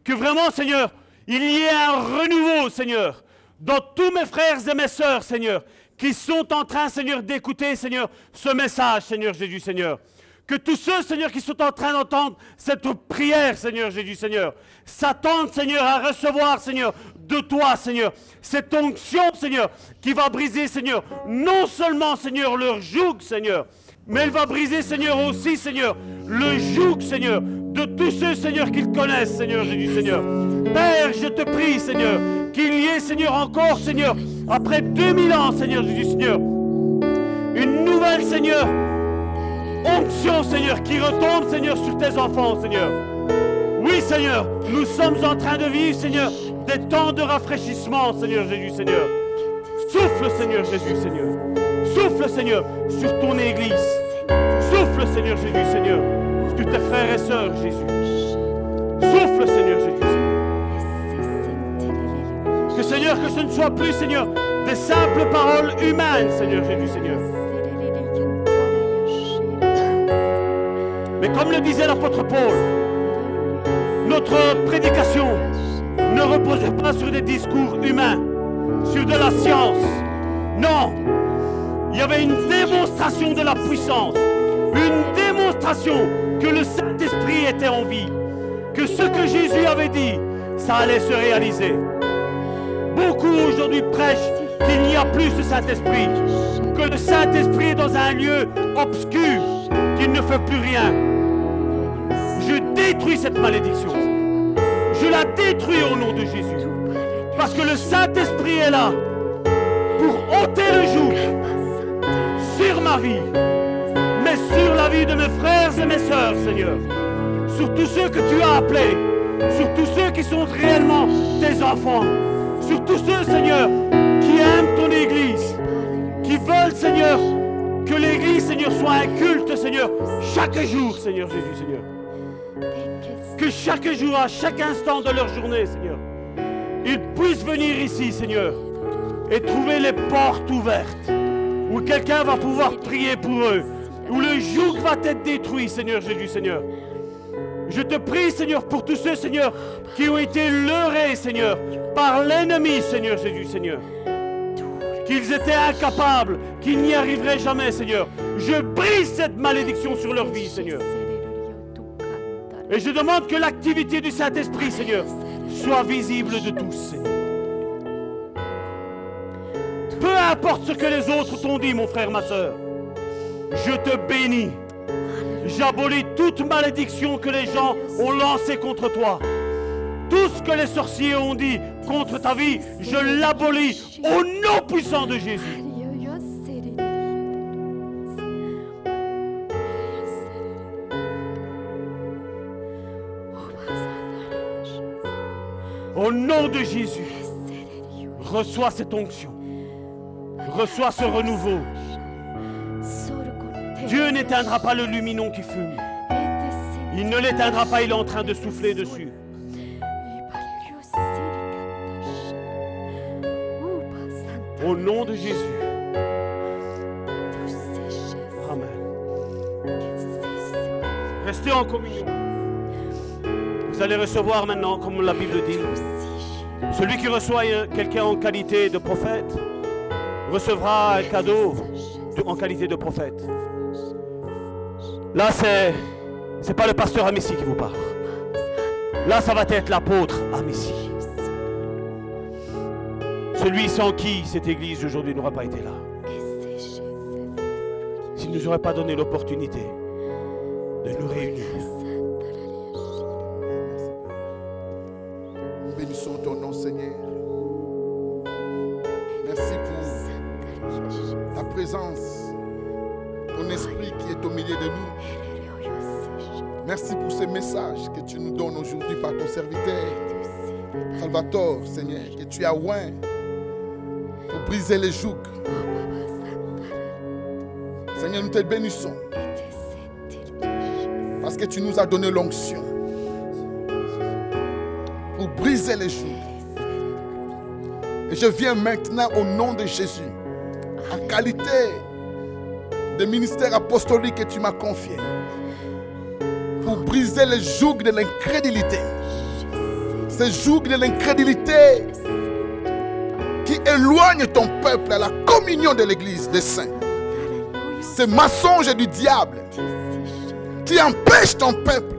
que vraiment, Seigneur, il y ait un renouveau, Seigneur, dans tous mes frères et mes sœurs, Seigneur, qui sont en train, Seigneur, d'écouter, Seigneur, ce message, Seigneur Jésus, Seigneur. Que tous ceux, Seigneur, qui sont en train d'entendre cette prière, Seigneur Jésus, Seigneur, s'attendent, Seigneur, à recevoir, Seigneur, de toi, Seigneur, cette onction, Seigneur, qui va briser, Seigneur, non seulement, Seigneur, leur joug, Seigneur, mais elle va briser, Seigneur, aussi, Seigneur, le joug, Seigneur, de tous ceux, Seigneur, qu'ils connaissent, Seigneur Jésus, Seigneur. Père, je te prie, Seigneur, qu'il y ait, Seigneur, encore, Seigneur, après 2000 ans, Seigneur Jésus, Seigneur, une nouvelle, Seigneur, onction, Seigneur, qui retombe, Seigneur, sur tes enfants, Seigneur. Oui, Seigneur, nous sommes en train de vivre, Seigneur, des temps de rafraîchissement, Seigneur Jésus, Seigneur. Souffle, Seigneur Jésus, Seigneur. Souffle, Seigneur, sur ton Église. Souffle, Seigneur Jésus, Seigneur, sur tes frères et sœurs, Jésus. Souffle, Seigneur Jésus. Que Seigneur, que ce ne soit plus, Seigneur, des simples paroles humaines, Seigneur Jésus, Seigneur. Comme le disait l'apôtre Paul, notre prédication ne repose pas sur des discours humains, sur de la science. Non, il y avait une démonstration de la puissance, une démonstration que le Saint-Esprit était en vie, que ce que Jésus avait dit, ça allait se réaliser. Beaucoup aujourd'hui prêchent qu'il n'y a plus de Saint-Esprit, que le Saint-Esprit est dans un lieu obscur, qu'il ne fait plus rien. Je détruis cette malédiction. Je la détruis au nom de Jésus. Parce que le Saint-Esprit est là pour ôter le joug sur ma vie, mais sur la vie de mes frères et mes sœurs, Seigneur. Sur tous ceux que tu as appelés, sur tous ceux qui sont réellement tes enfants sur tous ceux, Seigneur, qui aiment ton Église, qui veulent, Seigneur, que l'Église, Seigneur, soit un culte, Seigneur, chaque jour, Seigneur Jésus, Seigneur. Que chaque jour, à chaque instant de leur journée, Seigneur, ils puissent venir ici, Seigneur, et trouver les portes ouvertes, où quelqu'un va pouvoir prier pour eux, où le joug va être détruit, Seigneur Jésus, Seigneur. Je te prie, Seigneur, pour tous ceux, Seigneur, qui ont été leurrés, Seigneur, par l'ennemi, Seigneur Jésus, Seigneur. Qu'ils étaient incapables, qu'ils n'y arriveraient jamais, Seigneur. Je brise cette malédiction sur leur vie, Seigneur. Et je demande que l'activité du Saint-Esprit, Seigneur, soit visible de tous. Peu importe ce que les autres t'ont dit, mon frère, ma soeur, je te bénis. J'abolis toute malédiction que les gens ont lancée contre toi. Tout ce que les sorciers ont dit contre ta vie, je l'abolis au nom puissant de Jésus. Au nom de Jésus, reçois cette onction. Reçois ce renouveau. Dieu n'éteindra pas le luminon qui fume. Il ne l'éteindra pas, il est en train de souffler dessus. Au nom de Jésus. Amen. Restez en communion. Vous allez recevoir maintenant, comme la Bible dit, celui qui reçoit quelqu'un en qualité de prophète recevra un cadeau en qualité de prophète. Là, c'est c'est pas le pasteur Amissi qui vous parle. Là, ça va être l'apôtre Amissi. Celui sans qui cette église aujourd'hui n'aurait pas été là. S'il ne nous aurait pas donné l'opportunité de nous Pour briser les jougs. Seigneur, nous te bénissons parce que tu nous as donné l'onction pour briser les jougs. Et je viens maintenant au nom de Jésus, en qualité de ministère apostolique que tu m'as confié, pour briser les jougs de l'incrédulité. Ces jougs de l'incrédulité qui éloignent ton peuple à la communion de l'Église des saints. Ces mensonges du diable qui empêchent ton peuple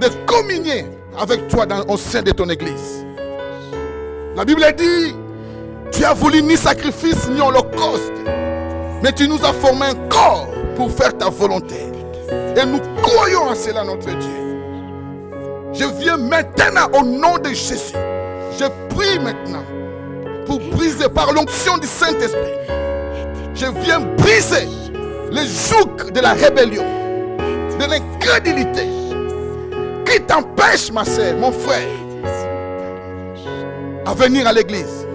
de communier avec toi dans, au sein de ton Église. La Bible dit, tu as voulu ni sacrifice ni holocauste, mais tu nous as formé un corps pour faire ta volonté. Et nous croyons à cela, notre Dieu. Je viens maintenant au nom de Jésus. Je prie maintenant pour briser par l'onction du Saint-Esprit. Je viens briser les jougs de la rébellion, de l'incrédulité qui t'empêche, ma soeur, mon frère, à venir à l'église.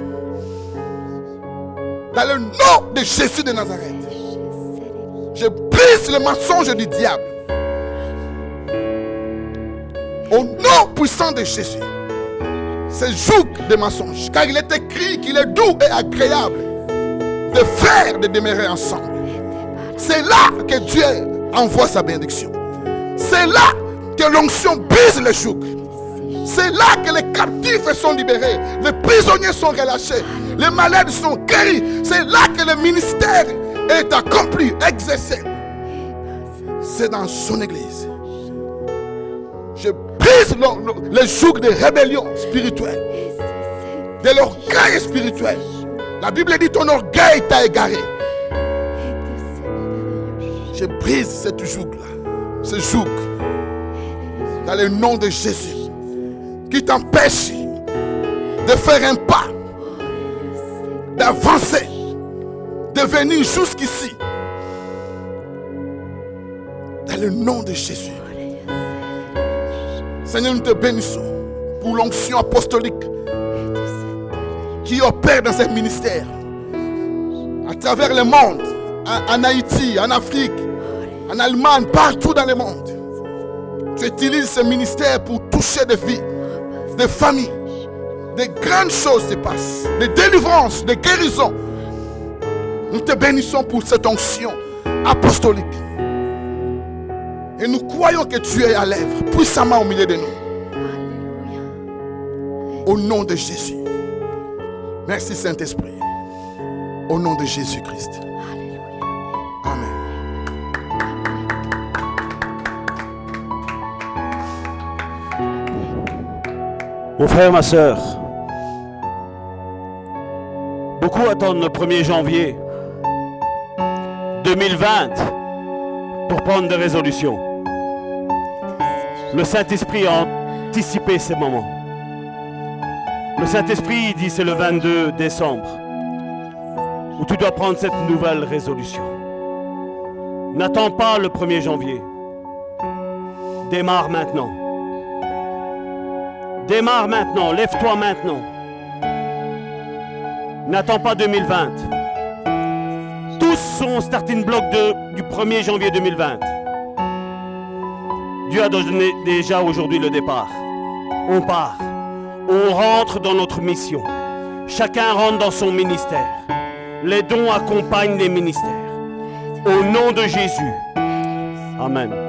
Dans le nom de Jésus de Nazareth, je brise le mensonge du diable. Au nom puissant de Jésus, ce joug de mensonges, car il est écrit qu'il est doux et agréable de faire de demeurer ensemble. C'est là que Dieu envoie sa bénédiction. C'est là que l'onction brise le joug. C'est là que les captifs sont libérés, les prisonniers sont relâchés, les malades sont guéris. C'est là que le ministère est accompli, exercé. C'est dans son église. Brise le, le joug de rébellion spirituelle, de l'orgueil spirituel. La Bible dit ton orgueil t'a égaré. Je brise cette joug-là, ce joug, dans le nom de Jésus, qui t'empêche de faire un pas, d'avancer, de venir jusqu'ici. Dans le nom de Jésus. Seigneur, nous te bénissons pour l'onction apostolique qui opèrent dans ces ministères. À travers le monde, en Haïti, en Afrique, en Allemagne, partout dans le monde. Tu utilises ce ministère pour toucher des vies, des familles. Des grandes choses se passent. Des délivrances, des guérisons. Nous te bénissons pour cette onction apostolique. Et nous croyons que tu es à l'œuvre puissamment au milieu de nous. Alléluia. Au nom de Jésus. Merci Saint-Esprit. Au nom de Jésus-Christ. Alléluia. Amen. Mon frère, ma soeur, beaucoup attendent le 1er janvier 2020 pour prendre des résolutions. Le Saint-Esprit a anticipé ces moments. Le Saint-Esprit dit c'est le 22 décembre où tu dois prendre cette nouvelle résolution. N'attends pas le 1er janvier. Démarre maintenant. Démarre maintenant, lève-toi maintenant. N'attends pas 2020. Tous sont starting block du 1er janvier 2020. Dieu a donné déjà aujourd'hui le départ. On part. On rentre dans notre mission. Chacun rentre dans son ministère. Les dons accompagnent les ministères. Au nom de Jésus. Amen.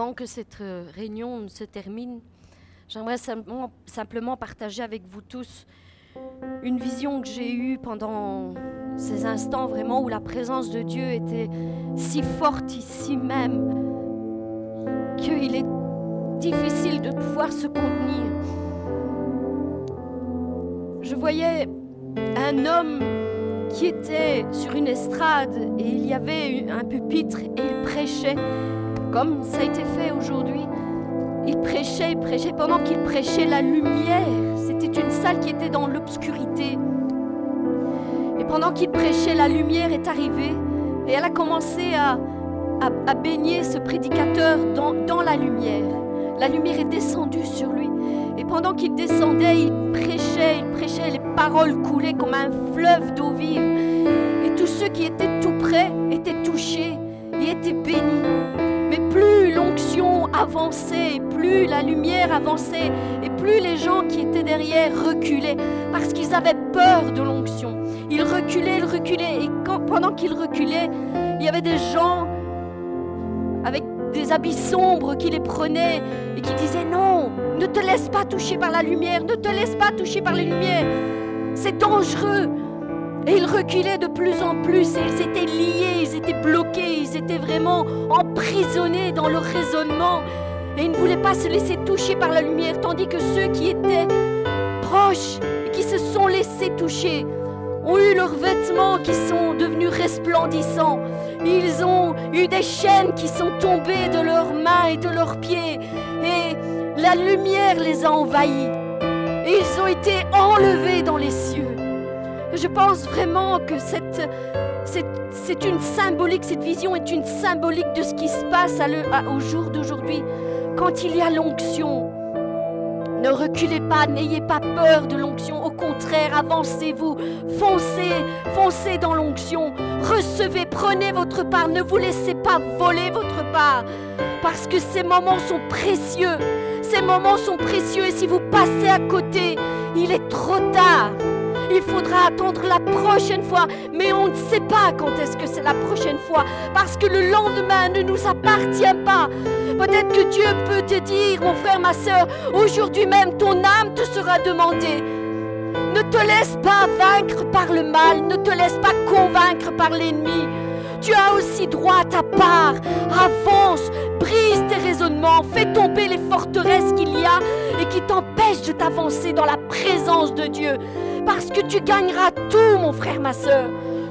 Avant que cette euh, réunion ne se termine, j'aimerais simplement, simplement partager avec vous tous une vision que j'ai eue pendant ces instants vraiment où la présence de Dieu était si forte ici même qu'il est difficile de pouvoir se contenir. Je voyais un homme qui était sur une estrade et il y avait un pupitre et il prêchait comme ça a été fait aujourd'hui. Il prêchait, il prêchait. Pendant qu'il prêchait, la lumière, c'était une salle qui était dans l'obscurité. Et pendant qu'il prêchait, la lumière est arrivée et elle a commencé à, baigner ce prédicateur dans, dans la lumière. La lumière est descendue sur lui. Et pendant qu'il descendait, il prêchait, il prêchait, les paroles coulaient comme un fleuve d'eau vive. Et tous ceux qui étaient tout près étaient touchés et étaient bénis. Mais plus l'onction avançait, plus la lumière avançait, et plus les gens qui étaient derrière reculaient, parce qu'ils avaient peur de l'onction. Ils reculaient, ils reculaient, et pendant qu'ils reculaient, il y avait des gens avec des habits sombres qui les prenaient et qui disaient non, ne te laisse pas toucher par la lumière, ne te laisse pas toucher par la lumière, c'est dangereux. Et ils reculaient de plus en plus et ils étaient liés, ils étaient bloqués, ils étaient vraiment emprisonnés dans leur raisonnement. Et ils ne voulaient pas se laisser toucher par la lumière, tandis que ceux qui étaient proches et qui se sont laissés toucher ont eu leurs vêtements qui sont devenus resplendissants. Ils ont eu des chaînes qui sont tombées de leurs mains et de leurs pieds. Et la lumière les a envahis. Et ils ont été enlevés dans les cieux. Je pense vraiment que cette, c'est, une symbolique, cette vision est une symbolique de ce qui se passe au jour d'aujourd'hui. Quand il y a l'onction, ne reculez pas, n'ayez pas peur de l'onction. Au contraire, avancez-vous, foncez, foncez dans l'onction. Recevez, prenez votre part, ne vous laissez pas voler votre part. Parce que ces moments sont précieux. Ces moments sont précieux et si vous passez à côté, il est trop tard. Il faudra attendre la prochaine fois, mais on ne sait pas quand est-ce que c'est la prochaine fois, parce que le lendemain ne nous appartient pas. Peut-être que Dieu peut te dire, mon frère, ma soeur, aujourd'hui même ton âme te sera demandée. Ne te laisse pas vaincre par le mal, ne te laisse pas convaincre par l'ennemi. Tu as aussi droit à ta part. Avance, brise tes raisonnements, fais tomber les forteresses qu'il y a et qui t'empêchent de t'avancer dans la présence de Dieu. Parce que tu gagneras tout, mon frère, ma soeur.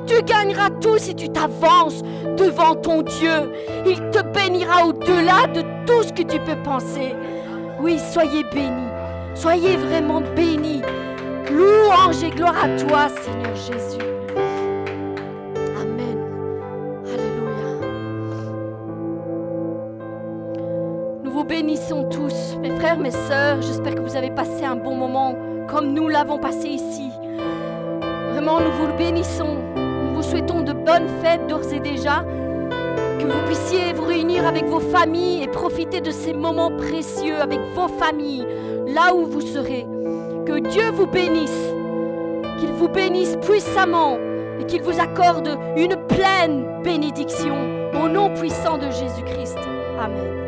Tu gagneras tout si tu t'avances devant ton Dieu. Il te bénira au-delà de tout ce que tu peux penser. Oui, soyez bénis. Soyez vraiment bénis. Louange et gloire à toi, Seigneur Jésus. Amen. Alléluia. Nous vous bénissons tous, mes frères, mes sœurs. J'espère que vous avez passé un bon moment comme nous l'avons passé ici. Vraiment, nous vous bénissons. Nous vous souhaitons de bonnes fêtes d'ores et déjà. Que vous puissiez vous réunir avec vos familles et profiter de ces moments précieux avec vos familles, là où vous serez. Que Dieu vous bénisse, qu'il vous bénisse puissamment et qu'il vous accorde une pleine bénédiction au nom puissant de Jésus-Christ. Amen.